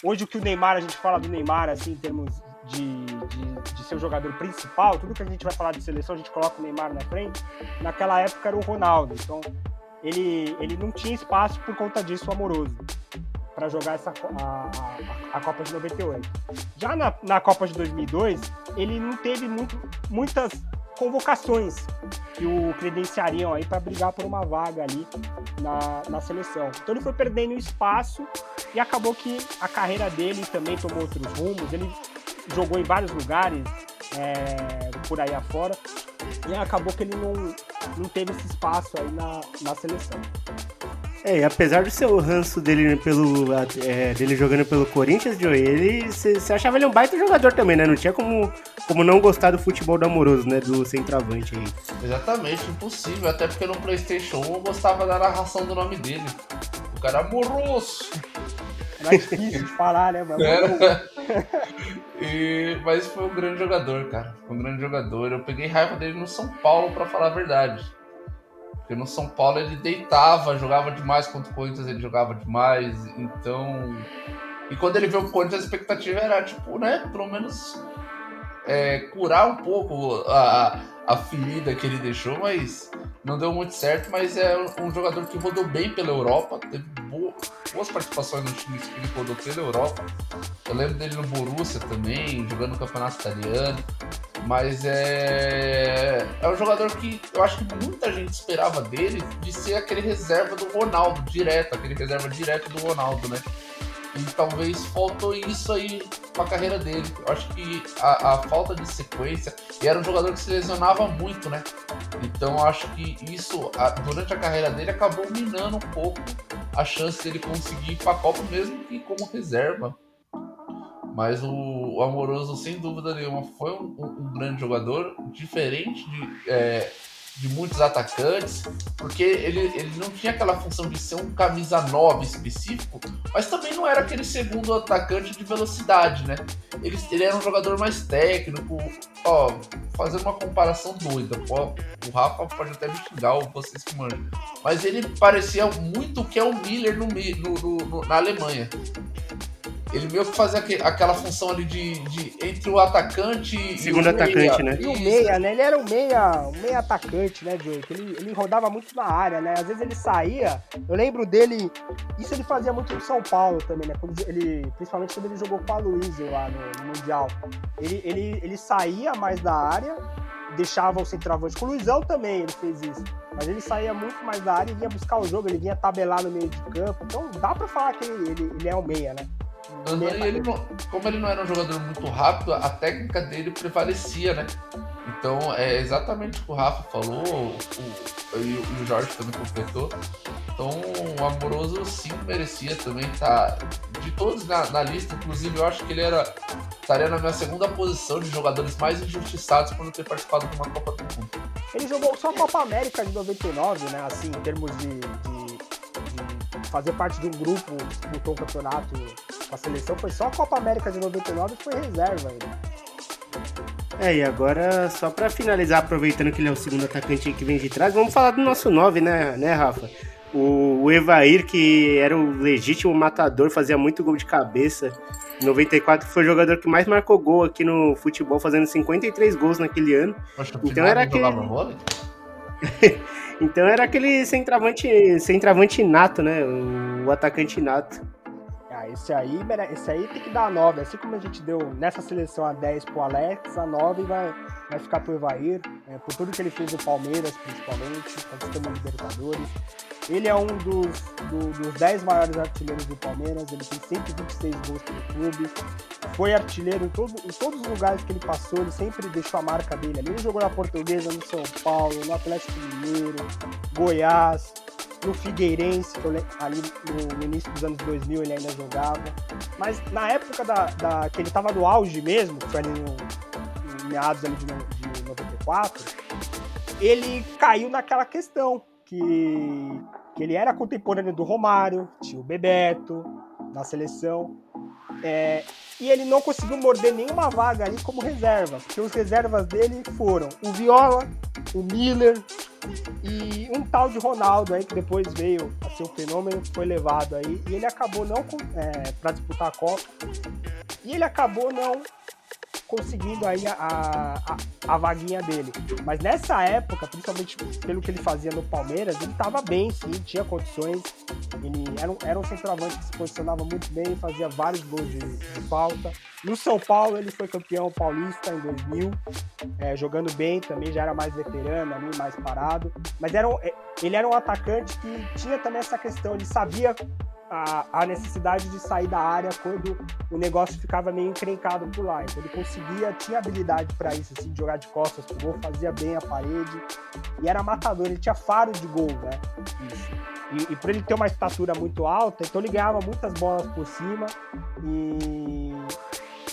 hoje o que o Neymar a gente fala do Neymar assim em termos de, de, de ser o jogador principal. Tudo que a gente vai falar de seleção a gente coloca o Neymar na frente. Naquela época era o Ronaldo, então ele, ele não tinha espaço por conta disso amoroso para jogar essa, a, a, a, Copa de 98. Já na, na Copa de 2002, ele não teve muito, muitas convocações que o credenciariam aí para brigar por uma vaga ali na, na seleção. Então ele foi perdendo espaço e acabou que a carreira dele também tomou outros rumos. Ele jogou em vários lugares é, por aí afora e acabou que ele não, não teve esse espaço aí na, na seleção. É, e apesar do seu ranço dele pelo é, dele jogando pelo Corinthians, Joey, ele você achava ele um baita jogador também, né? Não tinha como, como não gostar do futebol do amoroso, né? Do centroavante aí. Exatamente, impossível. Até porque no PlayStation 1 eu gostava da narração do nome dele. O cara amoroso. Era difícil de falar, né, mano? Era. e, mas foi um grande jogador, cara. Foi um grande jogador. Eu peguei raiva dele no São Paulo, para falar a verdade. Porque no São Paulo ele deitava, jogava demais contra o Corinthians, ele jogava demais. Então. E quando ele veio o Corinthians, a expectativa era, tipo, né, pelo menos é, curar um pouco a, a ferida que ele deixou, mas não deu muito certo. Mas é um jogador que rodou bem pela Europa, teve boas participações nos times que ele rodou pela Europa. Eu lembro dele no Borussia também, jogando no Campeonato Italiano. Mas é. É um jogador que eu acho que muita gente esperava dele de ser aquele reserva do Ronaldo, direto, aquele reserva direto do Ronaldo, né? E talvez faltou isso aí com a carreira dele. Eu acho que a, a, falta de sequência. E era um jogador que se lesionava muito, né? Então eu acho que isso, a, durante a carreira dele, acabou minando um pouco a chance dele conseguir ir pra Copa, mesmo que como reserva. Mas o, o Amoroso, sem dúvida nenhuma, foi um, um, grande jogador, diferente de. É, de muitos atacantes, porque ele, ele não tinha aquela função de ser um camisa 9 específico, mas também não era aquele segundo atacante de velocidade, né? Ele, ele era um jogador mais técnico, ó, fazendo uma comparação doida, ó, o Rafa pode até me xingar, ou vocês que manjam, mas ele parecia muito o que é o Miller no, no, no, na Alemanha. Ele meio que fazia aquela função ali de, de entre o atacante Segundo e o atacante, meia. né? E o meia, né? Ele era o meia, o meia atacante, né, Joey? Ele, ele rodava muito na área, né? Às vezes ele saía. Eu lembro dele. Isso ele fazia muito no São Paulo também, né? Quando ele, principalmente quando ele jogou com a Luísa lá no, no, Mundial. Ele, ele, ele saía mais da área, deixava o centroavante. Com o Luizão também ele fez isso. Mas ele saía muito mais da área e vinha buscar o jogo, ele vinha tabelar no meio de campo. Então dá pra falar que ele, ele, ele é o meia, né? Ele não, como ele não era um jogador muito rápido, a técnica dele prevalecia, né? Então é exatamente o que o Rafa falou, o, o, e o Jorge também completou. Então o Amoroso sim merecia também estar tá, de todos na, na, lista, inclusive eu acho que ele era estaria na minha segunda posição de jogadores mais injustiçados por não ter participado de uma Copa do Mundo. Ele jogou só a Copa América de 99, né? Assim, em termos de, de fazer parte de um grupo que disputou o campeonato com a seleção, foi só a Copa América de 99 e foi reserva ainda. É, e agora, só para finalizar, aproveitando que ele é o segundo atacante que vem de trás, vamos falar do nosso 9, né, né Rafa? O, o Evair, que era o legítimo matador, fazia muito gol de cabeça. Em 94 foi o jogador que mais marcou gol aqui no futebol, fazendo 53 gols naquele ano. Poxa, então era aquele... Então era aquele centroavante, centroavante nato, né? O atacante nato. Ah, esse aí, esse aí tem que dar a 9. Assim como a gente deu nessa seleção a 10 pro Alex, a 9 vai, vai ficar pro Evair, é, por tudo que ele fez no Palmeiras, principalmente, conquistando Libertadores. Ele é um dos, do, dos 10 maiores artilheiros do Palmeiras, ele tem 126 gols pelo clube, foi artilheiro em, todo, em todos os lugares que ele passou, ele sempre deixou a marca dele ali. Ele jogou na Portuguesa, no São Paulo, no Atlético Mineiro, Goiás, no Figueirense, que eu, ali no, início dos anos 2000 ele ainda jogava. Mas na época da, da que ele estava no auge mesmo, que foi ali no, no meados ali de, de 94, ele caiu naquela questão que, que ele era contemporâneo do Romário, tinha o Bebeto na seleção. É, e ele não conseguiu morder nenhuma vaga ali como reserva, porque os reservas dele foram o Viola, o Miller e um tal de Ronaldo aí que depois veio a ser um fenômeno, foi levado aí e ele acabou não é, para disputar a Copa e ele acabou não conseguindo aí a, a, a, vaguinha dele. Mas nessa época, principalmente pelo que ele fazia no Palmeiras, ele estava bem, sim, tinha condições. Ele era um, era um centroavante que se posicionava muito bem, fazia vários gols de, de falta. No São Paulo, ele foi campeão paulista em 2000, é, jogando bem também, já era mais veterano ali, mais parado. Mas era um, é, ele era um atacante que tinha também essa questão, ele sabia a, a, necessidade de sair da área quando o negócio ficava meio encrencado por lá. Então ele conseguia, tinha habilidade para isso, assim, de jogar de costas pro gol, fazia bem a parede e era matador, ele tinha faro de gol, né? Isso. E, e por ele ter uma estatura muito alta, então ele ganhava muitas bolas por cima e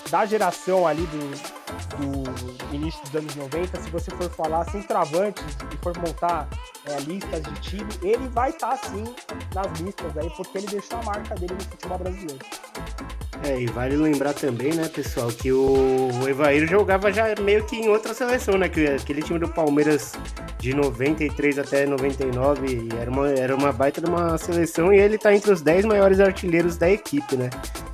da geração ali do, do início dos anos 90, se você for falar centroavantes e for montar é, listas de time, ele vai estar tá, sim nas listas aí, porque ele deixou a marca dele no futebol brasileiro. É, e vale lembrar também, né, pessoal, que o, Evair jogava já meio que em outra seleção, né? Que aquele time do Palmeiras de 93 até 99 era uma, era uma baita de uma seleção e ele tá entre os 10 maiores artilheiros da equipe, né?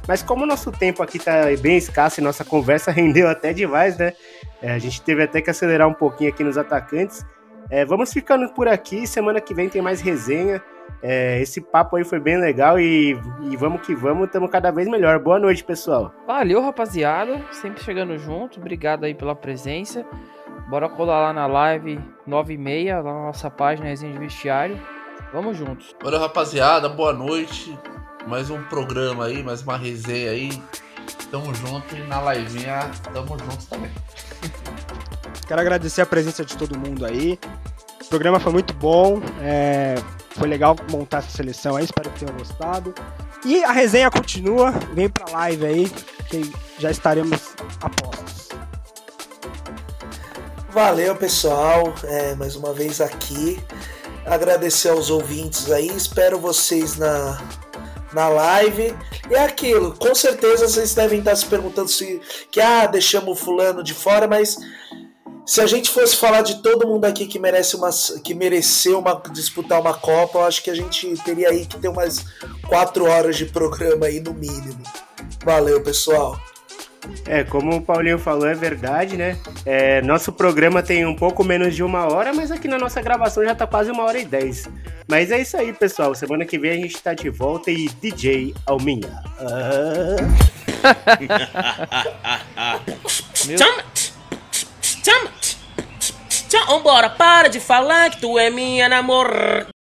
Mas como o nosso tempo aqui tá bem escasso e nossa conversa rendeu até demais, né? É, a gente teve até que acelerar um pouquinho aqui nos atacantes. É, vamos ficando por aqui. Semana que vem tem mais resenha. É, esse papo aí foi bem legal e, e vamos que vamos, estamos cada vez melhor. Boa noite, pessoal. Valeu, rapaziada. Sempre chegando junto. Obrigado aí pela presença. Bora colar lá na live 9 e meia, lá na nossa página Resenha de Vestiário. Vamos juntos. Valeu, rapaziada. Boa noite mais um programa aí, mais uma resenha aí. Tamo junto e na livinha tamo juntos também. Quero agradecer a presença de todo mundo aí. O programa foi muito bom. É... Foi legal montar essa seleção aí, espero que tenham gostado. E a resenha continua, vem pra live aí, que já estaremos a postos. Valeu, pessoal. É, mais uma vez aqui. Agradecer aos ouvintes aí. Espero vocês na, na live. E é aquilo, com certeza vocês devem estar se perguntando se que ah, deixamos o fulano de fora, mas se a gente fosse falar de todo mundo aqui que merece uma que mereceu uma, disputar uma Copa, eu acho que a gente teria aí que ter umas quatro horas de programa aí no mínimo. Valeu, pessoal. É, como o Paulinho falou, é verdade, né? É, nosso programa tem um pouco menos de uma hora, mas aqui na nossa gravação já tá quase uma hora e dez. Mas é isso aí, pessoal. Semana que vem a gente tá de volta e DJ Alminha. Ah. Meu... Vambora, para de falar que tu é minha namorada.